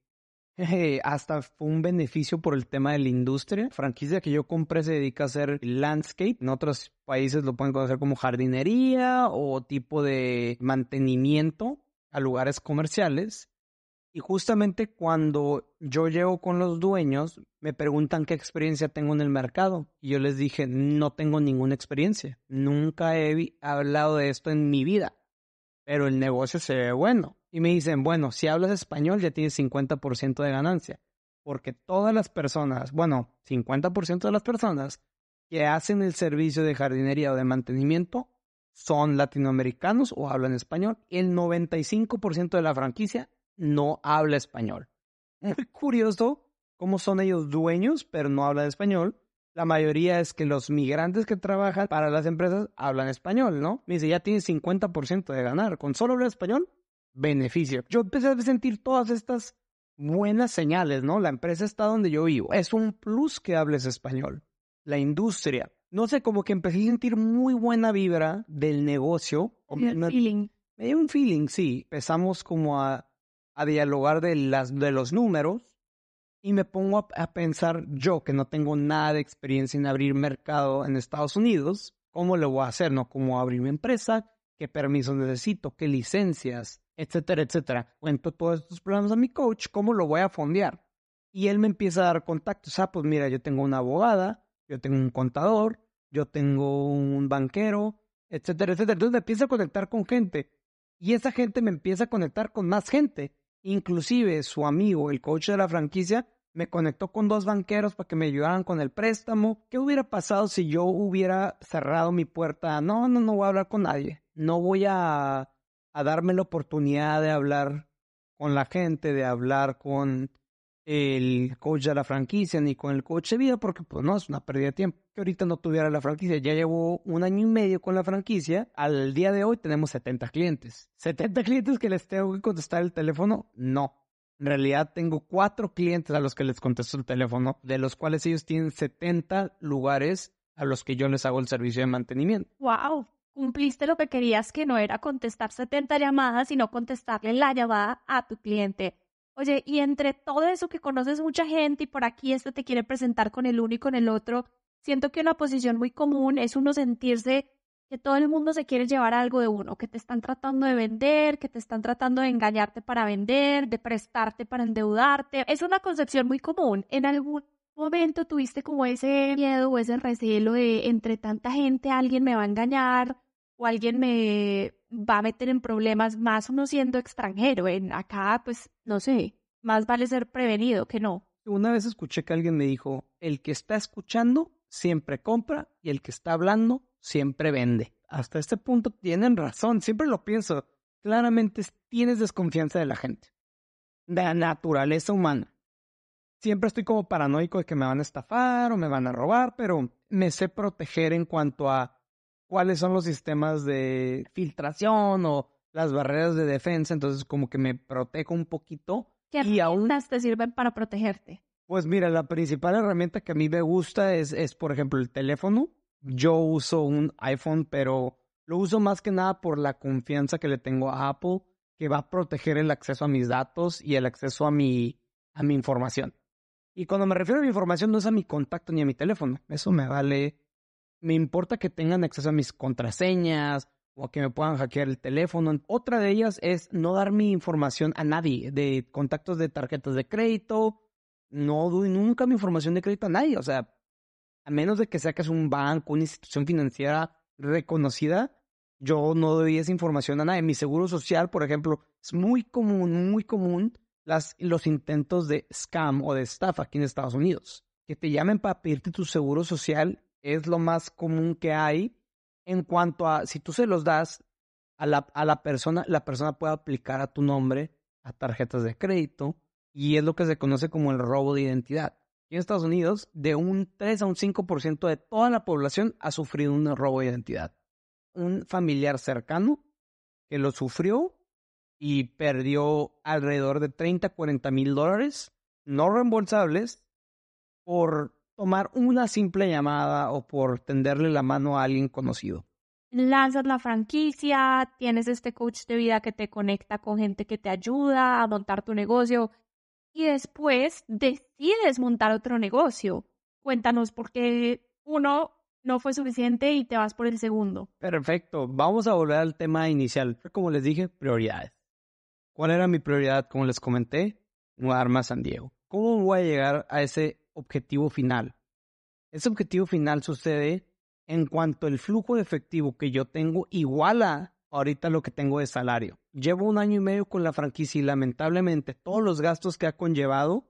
hasta fue un beneficio por el tema de la industria. La franquicia que yo compré se dedica a hacer landscape. En otros países lo pueden conocer como jardinería o tipo de mantenimiento a lugares comerciales y justamente cuando yo llego con los dueños, me preguntan qué experiencia tengo en el mercado. Y yo les dije, no tengo ninguna experiencia. Nunca he hablado de esto en mi vida. Pero el negocio se ve bueno. Y me dicen, bueno, si hablas español ya tienes 50% de ganancia. Porque todas las personas, bueno, 50% de las personas que hacen el servicio de jardinería o de mantenimiento son latinoamericanos o hablan español. El 95% de la franquicia no habla español. Muy curioso cómo son ellos dueños, pero no hablan español. La mayoría es que los migrantes que trabajan para las empresas hablan español, ¿no? Me dice, ya tienes 50% de ganar. Con solo hablar español, beneficio. Yo empecé a sentir todas estas buenas señales, ¿no? La empresa está donde yo vivo. Es un plus que hables español. La industria, no sé, como que empecé a sentir muy buena vibra del negocio. Me, feeling. Me dio un feeling, sí. Empezamos como a, a dialogar de, los números y me pongo a, pensar yo que no tengo nada de experiencia en abrir mercado en Estados Unidos, ¿cómo lo voy a hacer? ¿No? ¿Cómo abrir mi empresa? ¿Qué permisos necesito? ¿Qué licencias? Etcétera, etcétera. Cuento todos estos problemas a mi coach, ¿cómo lo voy a fondear? Y él me empieza a dar contactos. Ah, pues mira, yo tengo una abogada, yo tengo un contador, yo tengo un banquero, etcétera, etcétera. Entonces me empieza a conectar con gente y esa gente me empieza a conectar con más gente. Inclusive su amigo, el coach de la franquicia, me conectó con dos banqueros para que me ayudaran con el préstamo. ¿Qué hubiera pasado si yo hubiera cerrado mi puerta? No, no, no voy a hablar con nadie. No voy a, a darme la oportunidad de hablar con la gente, de hablar con el coach de la franquicia ni con el coach de vida porque pues no, es una pérdida de tiempo. Que ahorita no tuviera la franquicia, ya llevo un año y medio con la franquicia, al día de hoy tenemos 70 clientes. ¿70 clientes que les tengo que contestar el teléfono? No. En realidad tengo cuatro clientes a los que les contesto el teléfono, de los cuales ellos tienen 70 lugares a los que yo les hago el servicio de mantenimiento. ¡Wow! Cumpliste lo que querías, que no era contestar 70 llamadas, sino contestarle la llamada a tu cliente Oye, y entre todo eso que conoces mucha gente y por aquí este te quiere presentar con el uno y con el otro, siento que una posición muy común es uno sentirse que todo el mundo se quiere llevar algo de uno, que te están tratando de vender, que te están tratando de engañarte para vender, de prestarte para endeudarte. Es una concepción muy común. En algún momento tuviste como ese miedo o ese recelo de entre tanta gente alguien me va a engañar o alguien me va a meter en problemas, más uno siendo extranjero. En acá, pues, no sé, más vale ser prevenido que no. Una vez escuché que alguien me dijo, el que está escuchando siempre compra y el que está hablando siempre vende. Hasta este punto tienen razón, siempre lo pienso. Claramente tienes desconfianza de la gente, de la naturaleza humana. Siempre estoy como paranoico de que me van a estafar o me van a robar, pero me sé proteger en cuanto a cuáles son los sistemas de filtración o las barreras de defensa, entonces como que me protejo un poquito. ¿Qué y herramientas te sirven para protegerte? Pues mira, la principal herramienta que a mí me gusta es, es, por ejemplo, el teléfono. Yo uso un iPhone, pero lo uso más que nada por la confianza que le tengo a Apple, que va a proteger el acceso a mis datos y el acceso a mi, a mi información. Y cuando me refiero a mi información, no es a mi contacto ni a mi teléfono. Eso me vale. Me importa que tengan acceso a mis contraseñas o que me puedan hackear el teléfono. Otra de ellas es no dar mi información a nadie, de contactos de tarjetas de crédito, no doy nunca mi información de crédito a nadie. O sea, a menos de que sea que es un banco, una institución financiera reconocida, yo no doy esa información a nadie. Mi seguro social, por ejemplo, es muy común, muy común las, los intentos de scam o de estafa aquí en Estados Unidos. Que te llamen para pedirte tu seguro social es lo más común que hay en cuanto a si tú se los das a la, a la persona, la persona puede aplicar a tu nombre a tarjetas de crédito y es lo que se conoce como el robo de identidad. en Estados Unidos, de un 3 a un 5% de toda la población ha sufrido un robo de identidad. Un familiar cercano que lo sufrió y perdió alrededor de 30 a 40 mil dólares no reembolsables por tomar una simple llamada o por tenderle la mano a alguien conocido. Lanzas la franquicia, tienes este coach de vida que te conecta con gente que te ayuda a montar tu negocio y después decides montar otro negocio. Cuéntanos por qué uno no fue suficiente y te vas por el segundo. Perfecto, vamos a volver al tema inicial. Como les dije, prioridades. ¿Cuál era mi prioridad? Como les comenté, mudarme a San Diego. ¿Cómo voy a llegar a ese objetivo final? Ese objetivo final sucede en cuanto el flujo de efectivo que yo tengo iguala ahorita lo que tengo de salario. Llevo un año y medio con la franquicia y lamentablemente todos los gastos que ha conllevado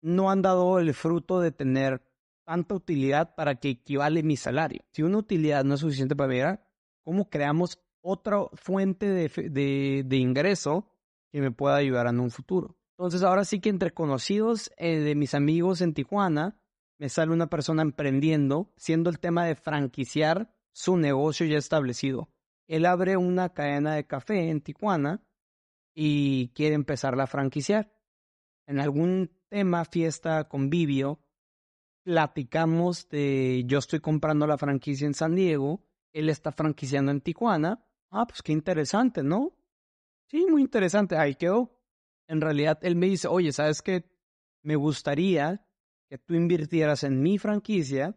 no han dado el fruto de tener tanta utilidad para que equivale mi salario. Si una utilidad no es suficiente para ver, ¿cómo creamos otra fuente de, de, ingreso que me pueda ayudar en un futuro? Entonces ahora sí que entre conocidos eh, de mis amigos en Tijuana, me sale una persona emprendiendo, siendo el tema de franquiciar su negocio ya establecido él abre una cadena de café en Tijuana y quiere empezar a franquiciar. En algún tema, fiesta, convivio, platicamos de yo estoy comprando la franquicia en San Diego, él está franquiciando en Tijuana. Ah, pues qué interesante, ¿no? Sí, muy interesante. Ahí quedó. En realidad, él me dice, oye, ¿sabes qué? Me gustaría que tú invirtieras en mi franquicia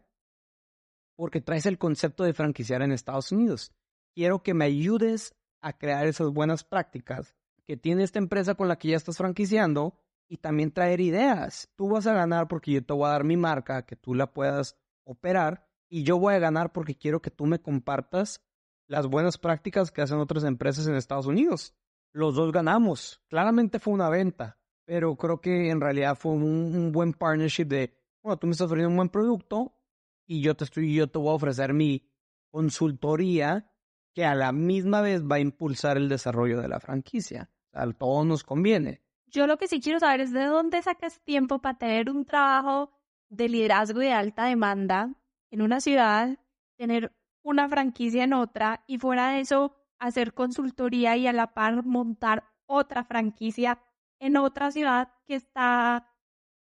porque traes el concepto de franquiciar en Estados Unidos quiero que me ayudes a crear esas buenas prácticas que tiene esta empresa con la que ya estás franquiciando y también traer ideas. Tú vas a ganar porque yo te voy a dar mi marca, que tú la puedas operar y yo voy a ganar porque quiero que tú me compartas las buenas prácticas que hacen otras empresas en Estados Unidos. Los dos ganamos. Claramente fue una venta, pero creo que en realidad fue un, buen partnership de, bueno, tú me estás ofreciendo un buen producto y yo te estoy, yo te voy a ofrecer mi consultoría que a la misma vez va a impulsar el desarrollo de la franquicia. A todos nos conviene. Yo lo que sí quiero saber es de dónde sacas tiempo para tener un trabajo de liderazgo de alta demanda en una ciudad, tener una franquicia en otra y fuera de eso hacer consultoría y a la par montar otra franquicia en otra ciudad que está,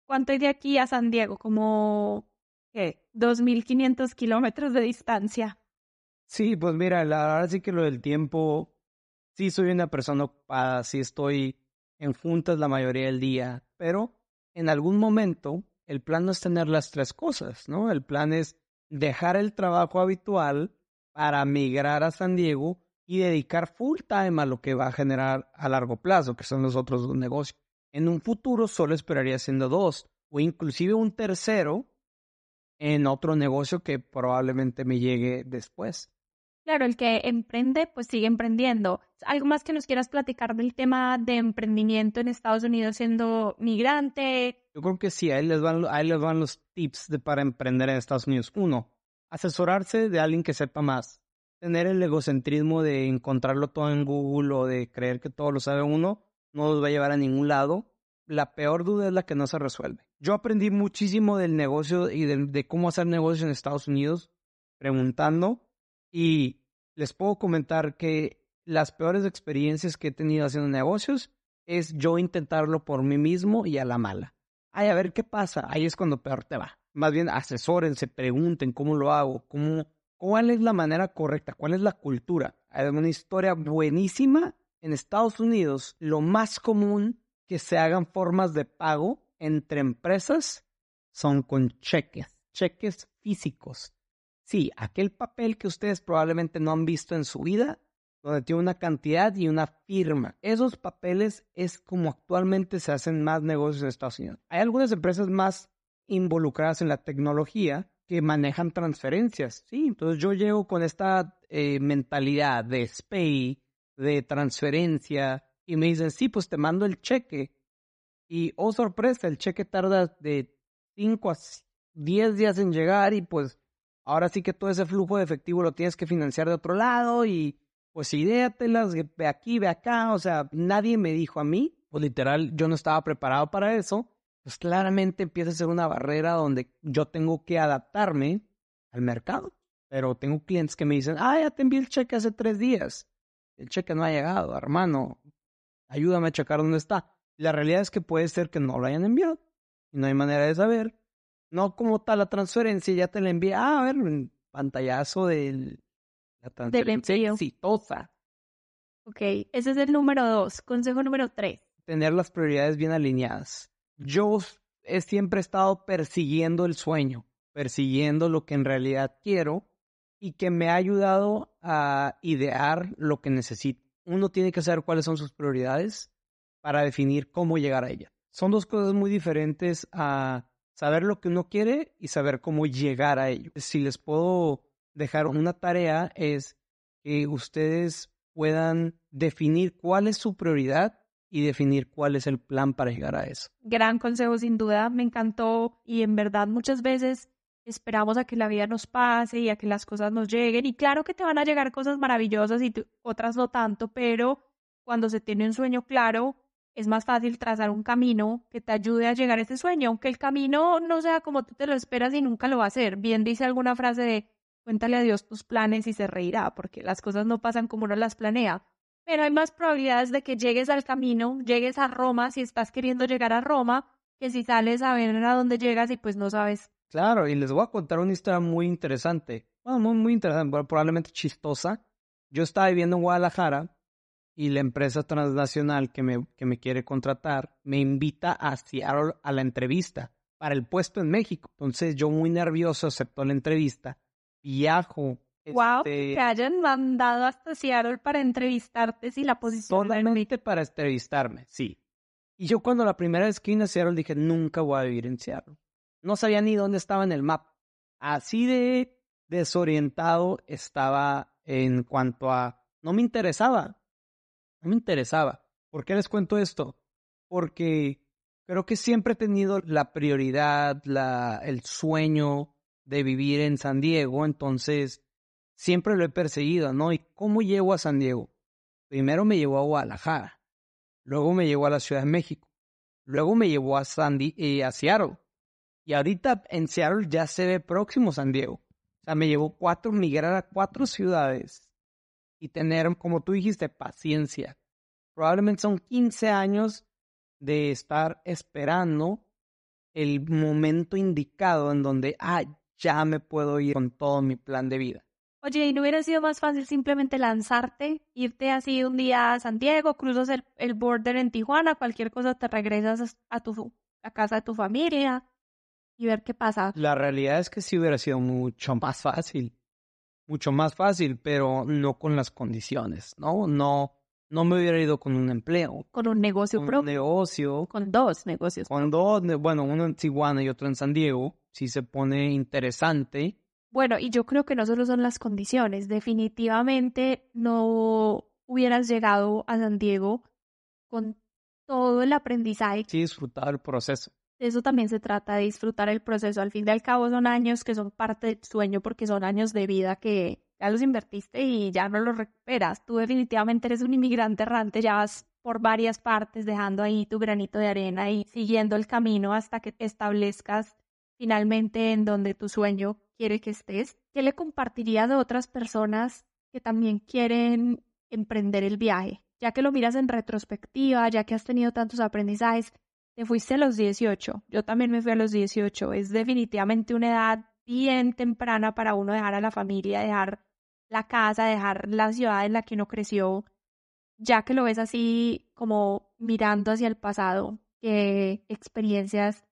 ¿cuánto hay de aquí a San Diego? Como, ¿qué? 2.500 kilómetros de distancia. Sí, pues mira, la verdad sí que lo del tiempo, sí soy una persona ocupada, sí estoy en juntas la mayoría del día, pero en algún momento el plan no es tener las tres cosas, ¿no? El plan es dejar el trabajo habitual para migrar a San Diego y dedicar full time a lo que va a generar a largo plazo, que son los otros dos negocios. En un futuro solo esperaría siendo dos o inclusive un tercero en otro negocio que probablemente me llegue después. Claro, el que emprende, pues sigue emprendiendo. ¿Algo más que nos quieras platicar del tema de emprendimiento en Estados Unidos siendo migrante? Yo creo que sí, ahí les van, ahí les van los tips de, para emprender en Estados Unidos. Uno, asesorarse de alguien que sepa más. Tener el egocentrismo de encontrarlo todo en Google o de creer que todo lo sabe uno, no los va a llevar a ningún lado. La peor duda es la que no se resuelve. Yo aprendí muchísimo del negocio y de, de cómo hacer negocios en Estados Unidos preguntando y les puedo comentar que las peores experiencias que he tenido haciendo negocios es yo intentarlo por mí mismo y a la mala. Ay, a ver qué pasa. Ahí es cuando peor te va. Más bien asesórense, pregunten cómo lo hago, cómo, cuál es la manera correcta, cuál es la cultura. Hay una historia buenísima. En Estados Unidos, lo más común que se hagan formas de pago entre empresas son con cheques, cheques físicos. Sí, aquel papel que ustedes probablemente no han visto en su vida, donde tiene una cantidad y una firma. Esos papeles es como actualmente se hacen más negocios en Estados Unidos. Hay algunas empresas más involucradas en la tecnología que manejan transferencias. Sí, entonces yo llego con esta eh, mentalidad de SPAY, de transferencia, y me dicen, sí, pues te mando el cheque. Y, oh sorpresa, el cheque tarda de 5 a 10 días en llegar y pues Ahora sí que todo ese flujo de efectivo lo tienes que financiar de otro lado y pues idéatelas, ve aquí, ve acá, o sea, nadie me dijo a mí, pues literal yo no estaba preparado para eso, pues claramente empieza a ser una barrera donde yo tengo que adaptarme al mercado. Pero tengo clientes que me dicen, ah, ya te envié el cheque hace tres días. El cheque no ha llegado, hermano. Ayúdame a checar dónde está. La realidad es que puede ser que no lo hayan enviado y no hay manera de saber. No como tal la transferencia, ya te la envía. Ah, a ver, un pantallazo de la transferencia exitosa. Ok, ese es el número dos. Consejo número tres. Tener las prioridades bien alineadas. Yo he siempre estado persiguiendo el sueño, persiguiendo lo que en realidad quiero y que me ha ayudado a idear lo que necesito. Uno tiene que saber cuáles son sus prioridades para definir cómo llegar a ellas. Son dos cosas muy diferentes a saber lo que uno quiere y saber cómo llegar a ello. Si les puedo dejar una tarea es que ustedes puedan definir cuál es su prioridad y definir cuál es el plan para llegar a eso. Gran consejo sin duda, me encantó y en verdad muchas veces esperamos a que la vida nos pase y a que las cosas nos lleguen y claro que te van a llegar cosas maravillosas y otras no tanto, pero cuando se tiene un sueño claro, es más fácil trazar un camino que te ayude a llegar a ese sueño, aunque el camino no sea como tú te lo esperas y nunca lo va a ser. Bien dice alguna frase de cuéntale a Dios tus planes y se reirá, porque las cosas no pasan como uno las planea. Pero hay más probabilidades de que llegues al camino, llegues a Roma si estás queriendo llegar a Roma, que si sales a ver a dónde llegas y pues no sabes. Claro, y les voy a contar una historia muy interesante. Bueno, muy, muy interesante, probablemente chistosa. Yo estaba viviendo en Guadalajara y la empresa transnacional que me, que me quiere contratar me invita a Seattle a la entrevista para el puesto en México. Entonces yo muy nervioso acepto la entrevista, viajo. Wow, este, que hayan mandado hasta Seattle para entrevistarte si la posición Solamente para entrevistarme, sí. Y yo cuando la primera vez que vine a Seattle dije, nunca voy a vivir en Seattle. No sabía ni dónde estaba en el mapa. Así de desorientado estaba en cuanto a... No me interesaba no me interesaba. ¿Por qué les cuento esto? Porque creo que siempre he tenido la prioridad, la, el sueño de vivir en San Diego, entonces siempre lo he perseguido, ¿no? ¿Y cómo llego a San Diego? Primero me llevó a Guadalajara, luego me llevó a la Ciudad de México, luego me llevó a, Sandy, eh, a Seattle. Y ahorita en Seattle ya se ve próximo San Diego. O sea, me llevó cuatro, migrar a cuatro ciudades y tener, como tú dijiste, paciencia. Probablemente son 15 años de estar esperando el momento indicado en donde, ah, ya me puedo ir con todo mi plan de vida. Oye, ¿y no hubiera sido más fácil simplemente lanzarte, irte así un día a San Diego, cruzas el, el border en Tijuana, cualquier cosa te regresas a tu a casa de tu familia y ver qué pasa? La realidad es que sí hubiera sido mucho más fácil. mucho más fácil, pero no con las condiciones, ¿no? No, no me hubiera ido con un empleo. Con un negocio Con un propio. negocio. Con dos negocios. Con dos, bueno, uno en Tijuana y otro en San Diego, sí se pone interesante. Bueno, y yo creo que no solo son las condiciones, definitivamente no hubieras llegado a San Diego con todo el aprendizaje. Sí disfrutar el proceso. Eso también se trata, de disfrutar el proceso. Al fin y al cabo son años que son parte del sueño porque son años de vida que ya los invertiste y ya no los recuperas. Tú definitivamente eres un inmigrante errante, ya vas por varias partes dejando ahí tu granito de arena y siguiendo el camino hasta que te establezcas finalmente en donde tu sueño quiere que estés. ¿Qué le compartirías a otras personas que también quieren emprender el viaje? Ya que lo miras en retrospectiva, ya que has tenido tantos aprendizajes, te fuiste a los 18. Yo también me fui a los 18. Es definitivamente una edad bien temprana para uno dejar a la familia, dejar la casa, dejar la ciudad en la que uno creció, ya que lo ves así como mirando hacia el pasado. ¿Qué experiencias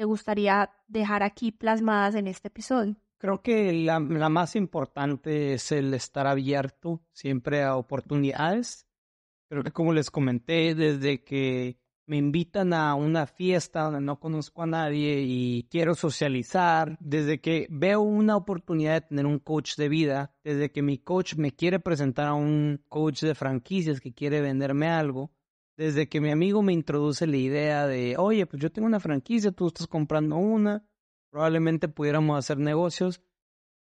te gustaría dejar aquí plasmadas en este episodio? Creo que la, la más importante es el estar abierto siempre a oportunidades. Creo que como les comenté, desde que me invitan a una fiesta donde no conozco a nadie y quiero socializar, desde que veo una oportunidad de tener un coach de vida, desde que mi coach me quiere presentar a un coach de franquicias que quiere venderme algo, desde que mi amigo me introduce la idea de, oye, pues yo tengo una franquicia, tú estás comprando una, probablemente pudiéramos hacer negocios.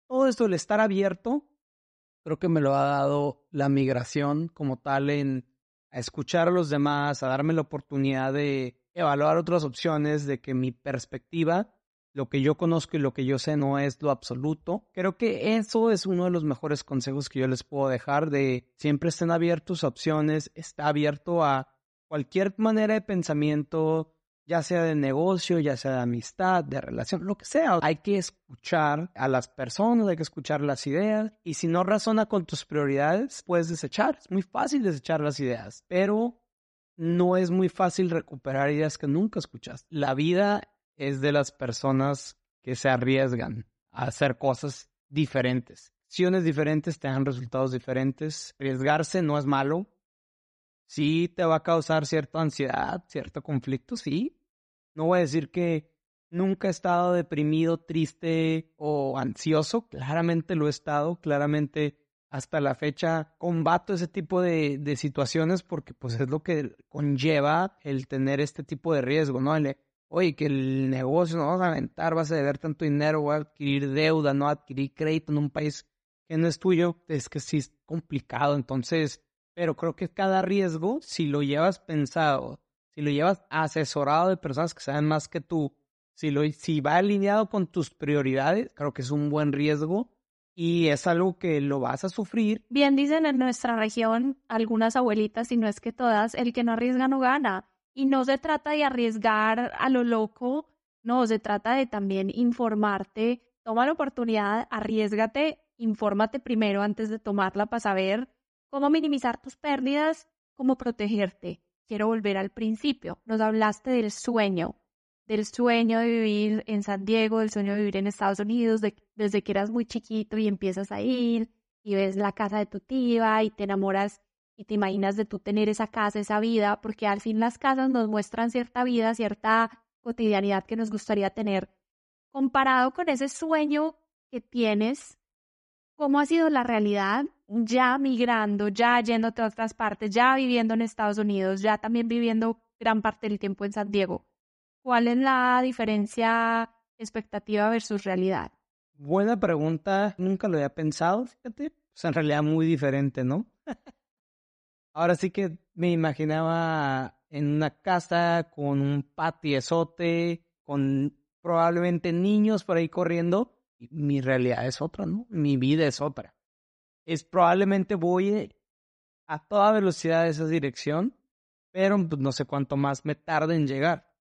Todo esto, el estar abierto, creo que me lo ha dado la migración como tal en a escuchar a los demás, a darme la oportunidad de evaluar otras opciones, de que mi perspectiva, lo que yo conozco y lo que yo sé no es lo absoluto. Creo que eso es uno de los mejores consejos que yo les puedo dejar de siempre estén abiertos a opciones, está abierto a cualquier manera de pensamiento, ya sea de negocio, ya sea de amistad, de relación, lo que sea. Hay que escuchar a las personas, hay que escuchar las ideas y si no razona con tus prioridades, puedes desechar. Es muy fácil desechar las ideas, pero no es muy fácil recuperar ideas que nunca escuchaste. La vida es de las personas que se arriesgan a hacer cosas diferentes. Acciones diferentes te dan resultados diferentes. Arriesgarse no es malo, sí te va a causar cierta ansiedad, cierto conflicto, sí. No voy a decir que nunca he estado deprimido, triste o ansioso, claramente lo he estado, claramente hasta la fecha combato ese tipo de, de situaciones porque pues es lo que conlleva el tener este tipo de riesgo, ¿no? El, oye, que el negocio no vas a aventar, vas a deber tanto dinero, voy a adquirir deuda, no adquirir crédito en un país que no es tuyo, es que sí es complicado, entonces pero creo que cada riesgo, si lo llevas pensado, si lo llevas asesorado de personas que saben más que tú, si, lo, si va alineado con tus prioridades, creo que es un buen riesgo y es algo que lo vas a sufrir. Bien dicen en nuestra región algunas abuelitas, y no es que todas, el que no arriesga no gana. Y no se trata de arriesgar a lo loco, no, se trata de también informarte, toma la oportunidad, arriesgate, infórmate primero antes de tomarla para saber cómo minimizar tus pérdidas, cómo protegerte. Quiero volver al principio. Nos hablaste del sueño, del sueño de vivir en San Diego, del sueño de vivir en Estados Unidos, de- desde que eras muy chiquito y empiezas a ir y ves la casa de tu tía y te enamoras y te imaginas de tú tener esa casa, esa vida, porque al fin las casas nos muestran cierta vida, cierta cotidianidad que nos gustaría tener. Comparado con ese sueño que tienes, ¿cómo ha sido la realidad ya migrando, ya yéndote a otras partes, ya viviendo en Estados Unidos, ya también viviendo gran parte del tiempo en San Diego? ¿Cuál es la diferencia expectativa versus realidad? Buena pregunta, nunca lo había pensado, fíjate. O sea, en realidad muy diferente, ¿no? (laughs) Ahora sí que me imaginaba en una casa con un patiezote, con probablemente niños por ahí corriendo. Mi realidad es otra, ¿no? Mi vida es otra. Es probablemente voy a toda velocidad a esa dirección, pero pues, no sé cuánto más me tarde en llegar.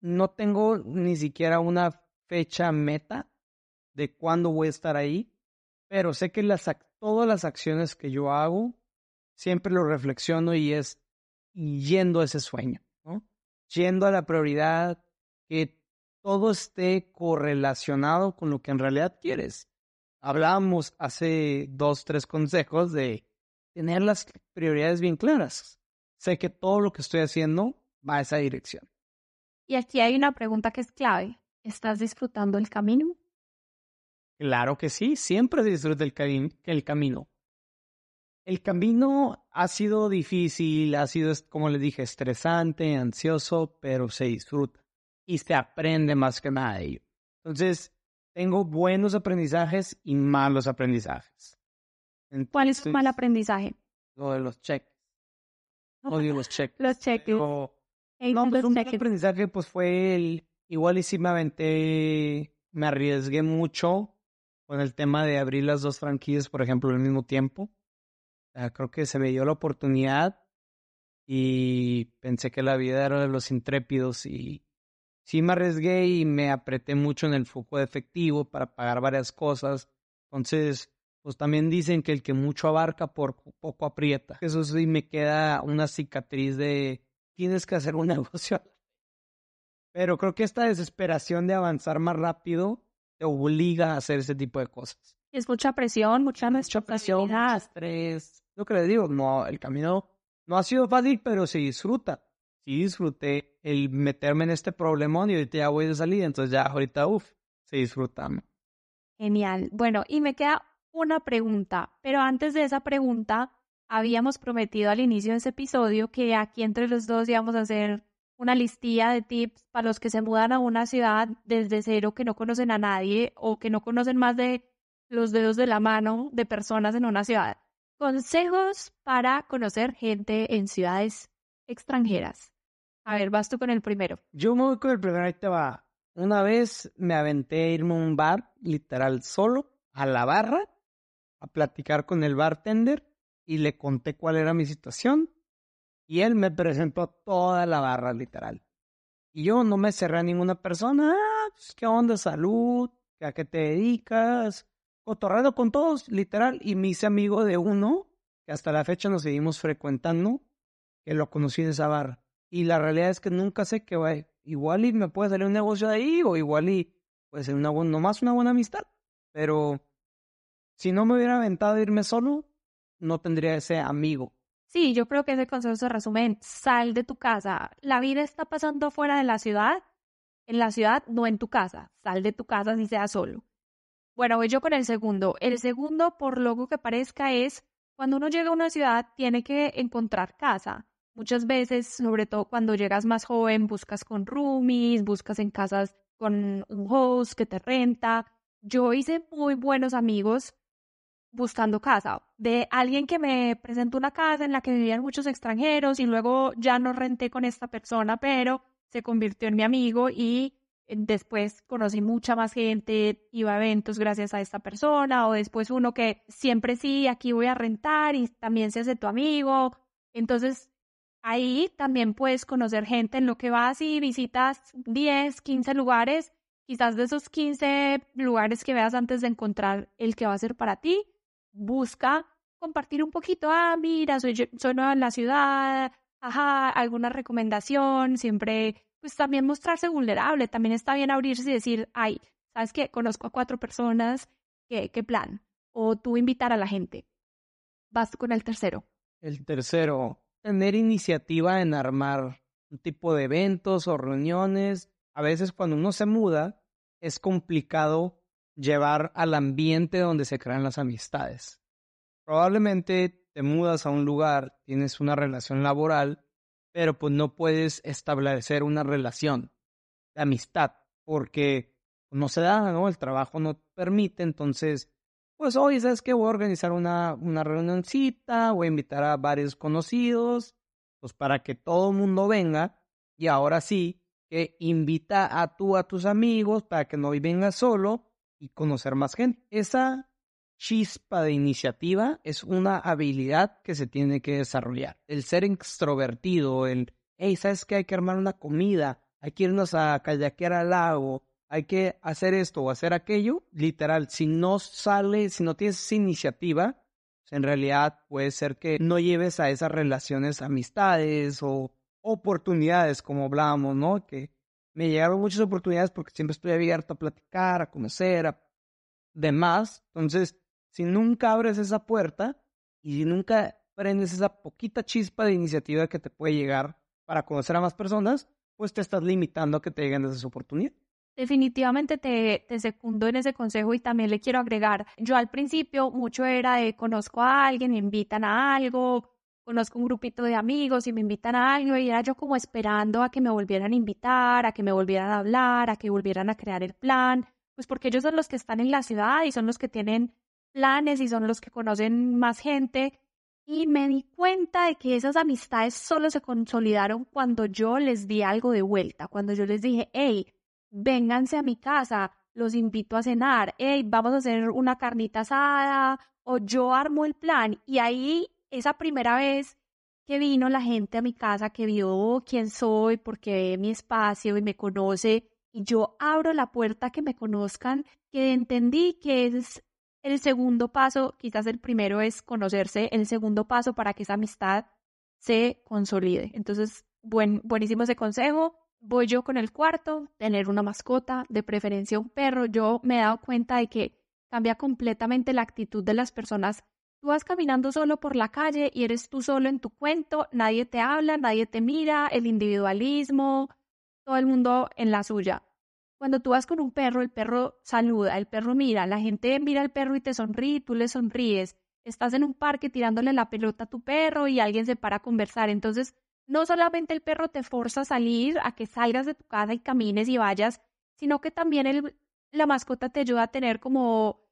No tengo ni siquiera una fecha meta de cuándo voy a estar ahí, pero sé que las, todas las acciones que yo hago siempre lo reflexiono y es yendo a ese sueño, ¿no? Yendo a la prioridad, que todo esté correlacionado con lo que en realidad quieres. Hablábamos hace dos, tres consejos de tener las prioridades bien claras. Sé que todo lo que estoy haciendo va a esa dirección. Y aquí hay una pregunta que es clave. ¿Estás disfrutando el camino? Claro que sí, siempre disfruto el, el camino. El camino ha sido difícil, ha sido, como les dije, estresante, ansioso, pero se disfruta y se aprende más que nada de ello. Entonces, tengo buenos aprendizajes y malos aprendizajes. ¿Cuál es tu mal aprendizaje? Lo de los cheques. Odio los cheques. Los cheques. no, pues un mal aprendizaje pues fue el, igual y si me aventé, me arriesgué mucho con el tema de abrir las dos franquicias, por ejemplo, al mismo tiempo. creo que se me dio la oportunidad y pensé que la vida era de los intrépidos y sí me arriesgué y me apreté mucho en el foco de efectivo para pagar varias cosas. Entonces, pues también dicen que el que mucho abarca por poco aprieta. Eso sí me queda una cicatriz de tienes que hacer un (laughs) negocio. Pero creo que esta desesperación de avanzar más rápido te obliga a hacer ese tipo de cosas. Es mucha presión, mucha presión, mucho estrés. Lo que le digo, no, el camino no ha sido fácil, pero se disfruta. Sí disfruté el meterme en este problemón y ahorita ya voy de salida, entonces ya ahorita, uff, se disfruta. Genial. Bueno, y me queda una pregunta, pero antes de esa pregunta, habíamos prometido al inicio de ese episodio que aquí entre los dos íbamos a hacer una listilla de tips para los que se mudan a una ciudad desde cero que no conocen a nadie o que no conocen más de los dedos de la mano de personas en una ciudad. Consejos para conocer gente en ciudades extranjeras. A ver, vas tú con el primero. Yo me voy con el primero, ahí te va. Una vez me aventé a irme a un bar, literal solo, a la barra, a platicar con el bartender y le conté cuál era mi situación y él me presentó toda la barra, literal. Y yo no me cerré a ninguna persona. Ah, pues, ¿qué onda? Salud. ¿A qué te dedicas? Cotorreando con todos, literal. Y me hice amigo de uno, que hasta la fecha nos seguimos frecuentando, que lo conocí de esa barra. Y la realidad es que nunca sé que va. Igual y me puede salir un negocio de ahí, o igual y puede ser una, nomás una buena amistad. Pero si no me hubiera aventado a irme solo, no tendría ese amigo. Sí, yo creo que ese consejo se resume en sal de tu casa. La vida está pasando fuera de la ciudad, en la ciudad, no en tu casa. Sal de tu casa si sea solo. Bueno, voy yo con el segundo. El segundo, por loco que parezca, es cuando uno llega a una ciudad, tiene que encontrar casa. Muchas veces, sobre todo cuando llegas más joven, buscas con roomies, buscas en casas con un host que te renta. Yo hice muy buenos amigos buscando casa, de alguien que me presentó una casa en la que vivían muchos extranjeros y luego ya no renté con esta persona, pero se convirtió en mi amigo y eh, después conocí mucha más gente, iba a eventos gracias a esta persona, o después uno que siempre sí, aquí voy a rentar y también se hace tu amigo. Entonces, ahí también puedes conocer gente en lo que vas y visitas 10, 15 lugares, quizás de esos 15 lugares que veas antes de encontrar el que va a ser para ti, busca compartir un poquito, ah, mira, soy, soy nueva en la ciudad, ajá, alguna recomendación, siempre, pues también mostrarse vulnerable, también está bien abrirse y decir, ay, ¿sabes qué? Conozco a cuatro personas, ¿qué, qué plan? O tú invitar a la gente. Vas con el tercero. El tercero, tener iniciativa en armar un tipo de eventos o reuniones. A veces cuando uno se muda, es complicado llevar al ambiente donde se crean las amistades. Probablemente te mudas a un lugar, tienes una relación laboral, pero pues no puedes establecer una relación de amistad porque no se da, ¿no? El trabajo no permite, entonces, pues hoy, ¿sabes que Voy a organizar una, una reunioncita, voy a invitar a varios conocidos, pues para que todo el mundo venga y ahora sí, que invita a tú a tus amigos para que no vengas solo y conocer más gente. Esa chispa de iniciativa es una habilidad que se tiene que desarrollar. El ser extrovertido, el, hey, ¿sabes qué? Hay que armar una comida, hay que irnos a kayakear al lago, hay que hacer esto o hacer aquello. Literal, si no sale, si no tienes esa iniciativa, pues, en realidad puede ser que no lleves a esas relaciones amistades o oportunidades, como hablábamos, ¿no? Que me llegaron muchas oportunidades porque siempre estoy abierto a platicar, a conocer, a de más. Entonces, si nunca abres esa puerta y si nunca prendes esa poquita chispa de iniciativa que te puede llegar para conocer a más personas, pues te estás limitando a que te lleguen esas oportunidades. Definitivamente te, secundo en ese consejo y también le quiero agregar, yo al principio mucho era de conozco a alguien, me invitan a algo, conozco un grupito de amigos y me invitan a algo y era yo como esperando a que me volvieran a invitar, a que me volvieran a hablar, a que volvieran a crear el plan, pues porque ellos son los que están en la ciudad y son los que tienen planes y son los que conocen más gente. Y me di cuenta de que esas amistades solo se consolidaron cuando yo les di algo de vuelta, cuando yo les dije, hey, vénganse a mi casa, los invito a cenar, hey, vamos a hacer una carnita asada, o yo armo el plan. Y ahí, esa primera vez que vino la gente a mi casa, que vio quién soy, porque ve mi espacio y me conoce, y yo abro la puerta que me conozcan, que entendí que es el segundo paso, quizás el primero es conocerse, el segundo paso para que esa amistad se consolide. Entonces, buen, buenísimo ese consejo voy yo con el cuarto, tener una mascota, de preferencia un perro. Yo me he dado cuenta de que cambia completamente la actitud de las personas. Tú vas caminando solo por la calle y eres tú solo en tu cuento, nadie te habla, nadie te mira, el individualismo, todo el mundo en la suya. Cuando tú vas con un perro, el perro saluda, el perro mira, la gente mira al perro y te sonríe, tú le sonríes. Estás en un parque tirándole la pelota a tu perro y alguien se para a conversar. Entonces, no solamente el perro te forza a salir, a que salgas de tu casa y camines y vayas, sino que también la mascota te ayuda a tener como,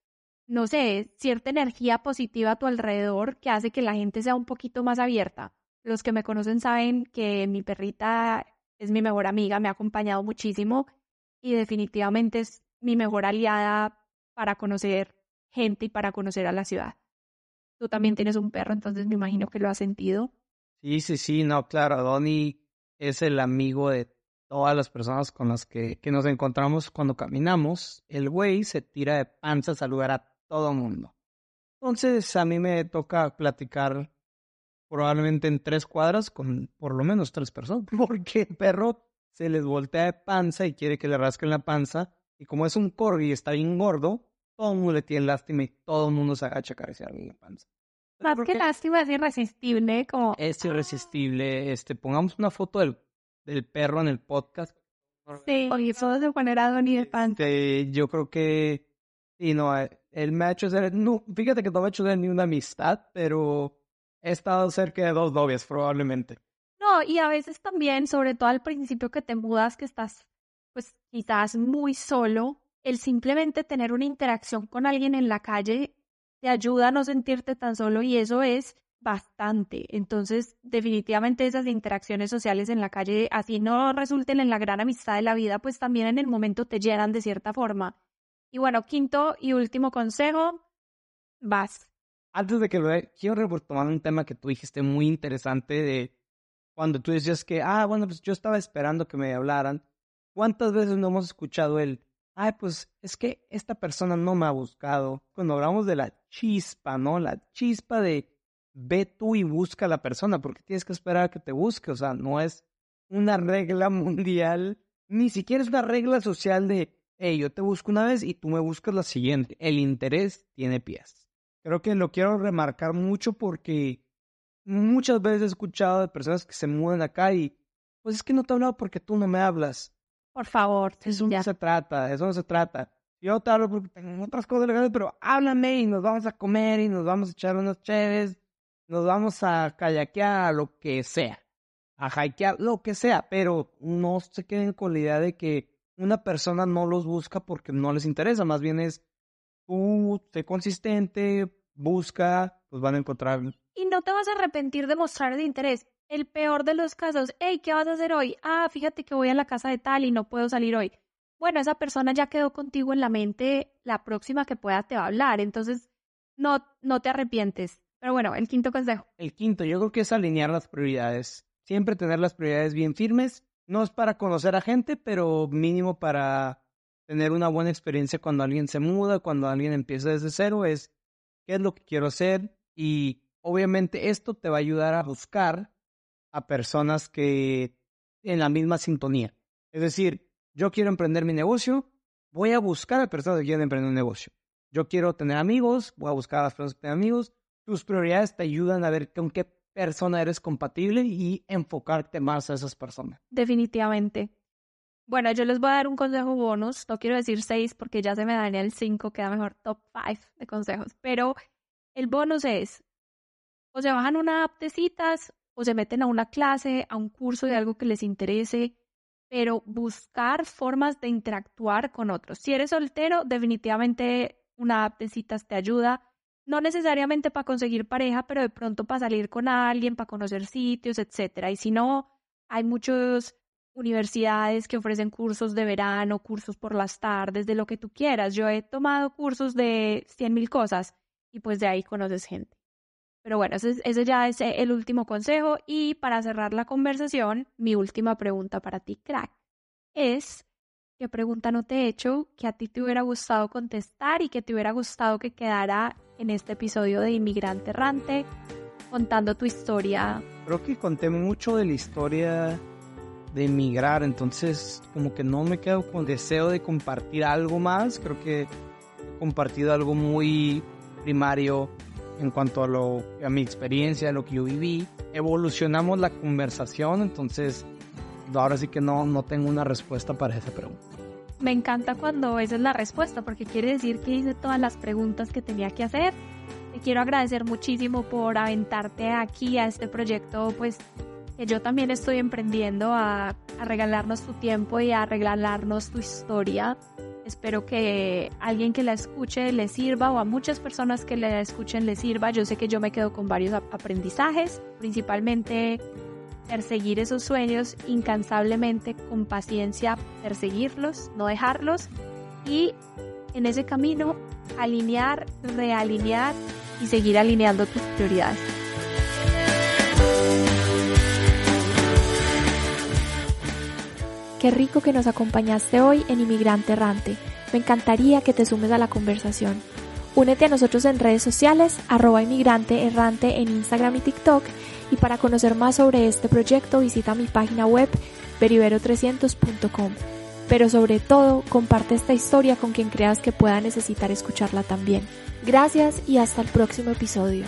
no sé, cierta energía positiva a tu alrededor que hace que la gente sea un poquito más abierta. Los que me conocen saben que mi perrita es mi mejor amiga, me ha acompañado muchísimo y definitivamente es mi mejor aliada para conocer gente y para conocer a la ciudad. Tú también tienes un perro, entonces me imagino que lo has sentido. Sí, sí, sí, no, claro, Donnie es el amigo de todas las personas con las que, que nos encontramos cuando caminamos. El güey se tira de panza a saludar a todo mundo. Entonces a mí me toca platicar probablemente en tres cuadras con por lo menos tres personas, (laughs) porque el perro se les voltea de panza y quiere que le rasquen la panza. Y como es un corgi y está bien gordo, todo el mundo le tiene lástima y todo el mundo se agacha a acariciarle la panza. Más que lástima, es irresistible, como... Es irresistible. Este, pongamos una foto del, del perro en el podcast. Sí, oye, todo de manera Donnie de pan. Este, yo creo que... Sí, no, eh, él me ha hecho ser... No, fíjate que no me ha hecho ni una amistad, pero he estado cerca de dos novias, probablemente. No, y a veces también, sobre todo al principio que te mudas, que estás, pues, quizás muy solo, el simplemente tener una interacción con alguien en la calle te ayuda a no sentirte tan solo y eso es bastante. Entonces, definitivamente esas interacciones sociales en la calle, así no resulten en la gran amistad de la vida, pues también en el momento te llenan de cierta forma. Y bueno, quinto y último consejo, vas. Antes de que lo quiero retomar un tema que tú dijiste muy interesante de cuando tú decías que, ah, bueno, pues yo estaba esperando que me hablaran. ¿Cuántas veces no hemos escuchado el, ay, pues es que esta persona no me ha buscado. Cuando hablamos de la chispa, ¿no? La chispa de ve tú y busca a la persona, porque tienes que esperar a que te busque, o sea, no es una regla (laughs) mundial, ni siquiera es una regla social de, hey, yo te busco una vez y tú me buscas la siguiente. El interés tiene pies. Creo que lo quiero remarcar mucho porque muchas veces he escuchado de personas que se mudan acá y, pues es que no te he hablado porque tú no me hablas. Por favor. Eso no se trata, eso no se trata. Yo te hablo porque tengo otras cosas legales, pero háblame y nos vamos a comer y nos vamos a echar unas chéves, nos vamos a kayakear, lo que sea, a hikear, lo que sea, pero no se queden con la idea de que una persona no los busca porque no les interesa, más bien es tú, sé consistente, busca, pues van a encontrar. Y no te vas a arrepentir de mostrar el interés. El peor de los casos, hey, ¿qué vas a hacer hoy? Ah, fíjate que voy a la casa de tal y no puedo salir hoy. Bueno, esa persona ya quedó contigo en la mente, la próxima que pueda te va a hablar, entonces no, no te arrepientes. Pero bueno, el quinto consejo. El quinto, yo creo que es alinear las prioridades. Siempre tener las prioridades bien firmes. No es para conocer a gente, pero mínimo para tener una buena experiencia cuando alguien se muda, cuando alguien empieza desde cero, es qué es lo que quiero hacer y obviamente esto te va a ayudar a buscar a personas que en la misma sintonía. Es decir, yo quiero emprender mi negocio, voy a buscar a personas que quieren emprender un negocio. yo quiero tener amigos, voy a buscar a las personas que tienen amigos. Tus prioridades te ayudan a ver con qué persona eres compatible y enfocarte más a esas personas. Definitivamente. Bueno, yo les voy a dar un consejo bonus. No quiero decir seis porque ya se me daría el cinco, queda mejor top five de consejos. Pero el bonus es, o se bajan una app de o se meten a una clase, a un curso de algo que les interese, pero buscar formas de interactuar con otros. Si eres soltero, definitivamente una app de citas te ayuda, no necesariamente para conseguir pareja, pero de pronto para salir con alguien, para conocer sitios, etcétera. Y si no, hay muchas universidades que ofrecen cursos de verano, cursos por las tardes, de lo que tú quieras. Yo he tomado cursos de cien mil cosas y pues de ahí conoces gente. Pero bueno, ese, ese, ya es el último consejo. Y para cerrar la conversación, mi última pregunta para ti, crack, es ¿qué pregunta no te he hecho que a ti te hubiera gustado contestar y que te hubiera gustado que quedara en este episodio de Inmigrante Errante contando tu historia? Creo que conté mucho de la historia de emigrar, entonces como que no me quedo con deseo de compartir algo más. Creo que he compartido algo muy primario en cuanto a, lo, a mi experiencia, a lo que yo viví. Evolucionamos la conversación, entonces ahora sí que no, no tengo una respuesta para esa pregunta. Me encanta cuando esa es la respuesta, porque quiere decir que hice todas las preguntas que tenía que hacer. Te quiero agradecer muchísimo por aventarte aquí a este proyecto, pues que yo también estoy emprendiendo a, a regalarnos tu tiempo y a regalarnos tu historia. Espero que alguien que la escuche le sirva o a muchas personas que la escuchen le sirva. Yo sé que yo me quedo con varios aprendizajes, principalmente perseguir esos sueños incansablemente, con paciencia, perseguirlos, no dejarlos y en ese camino alinear, realinear y seguir alineando tus prioridades. Qué rico que nos acompañaste hoy en Inmigrante Errante. Me encantaría que te sumes a la conversación. Únete a nosotros en redes sociales, arroba inmigrante errante en Instagram y TikTok. Y para conocer más sobre este proyecto, visita mi página web perivero300.com. Pero sobre todo, comparte esta historia con quien creas que pueda necesitar escucharla también. Gracias y hasta el próximo episodio.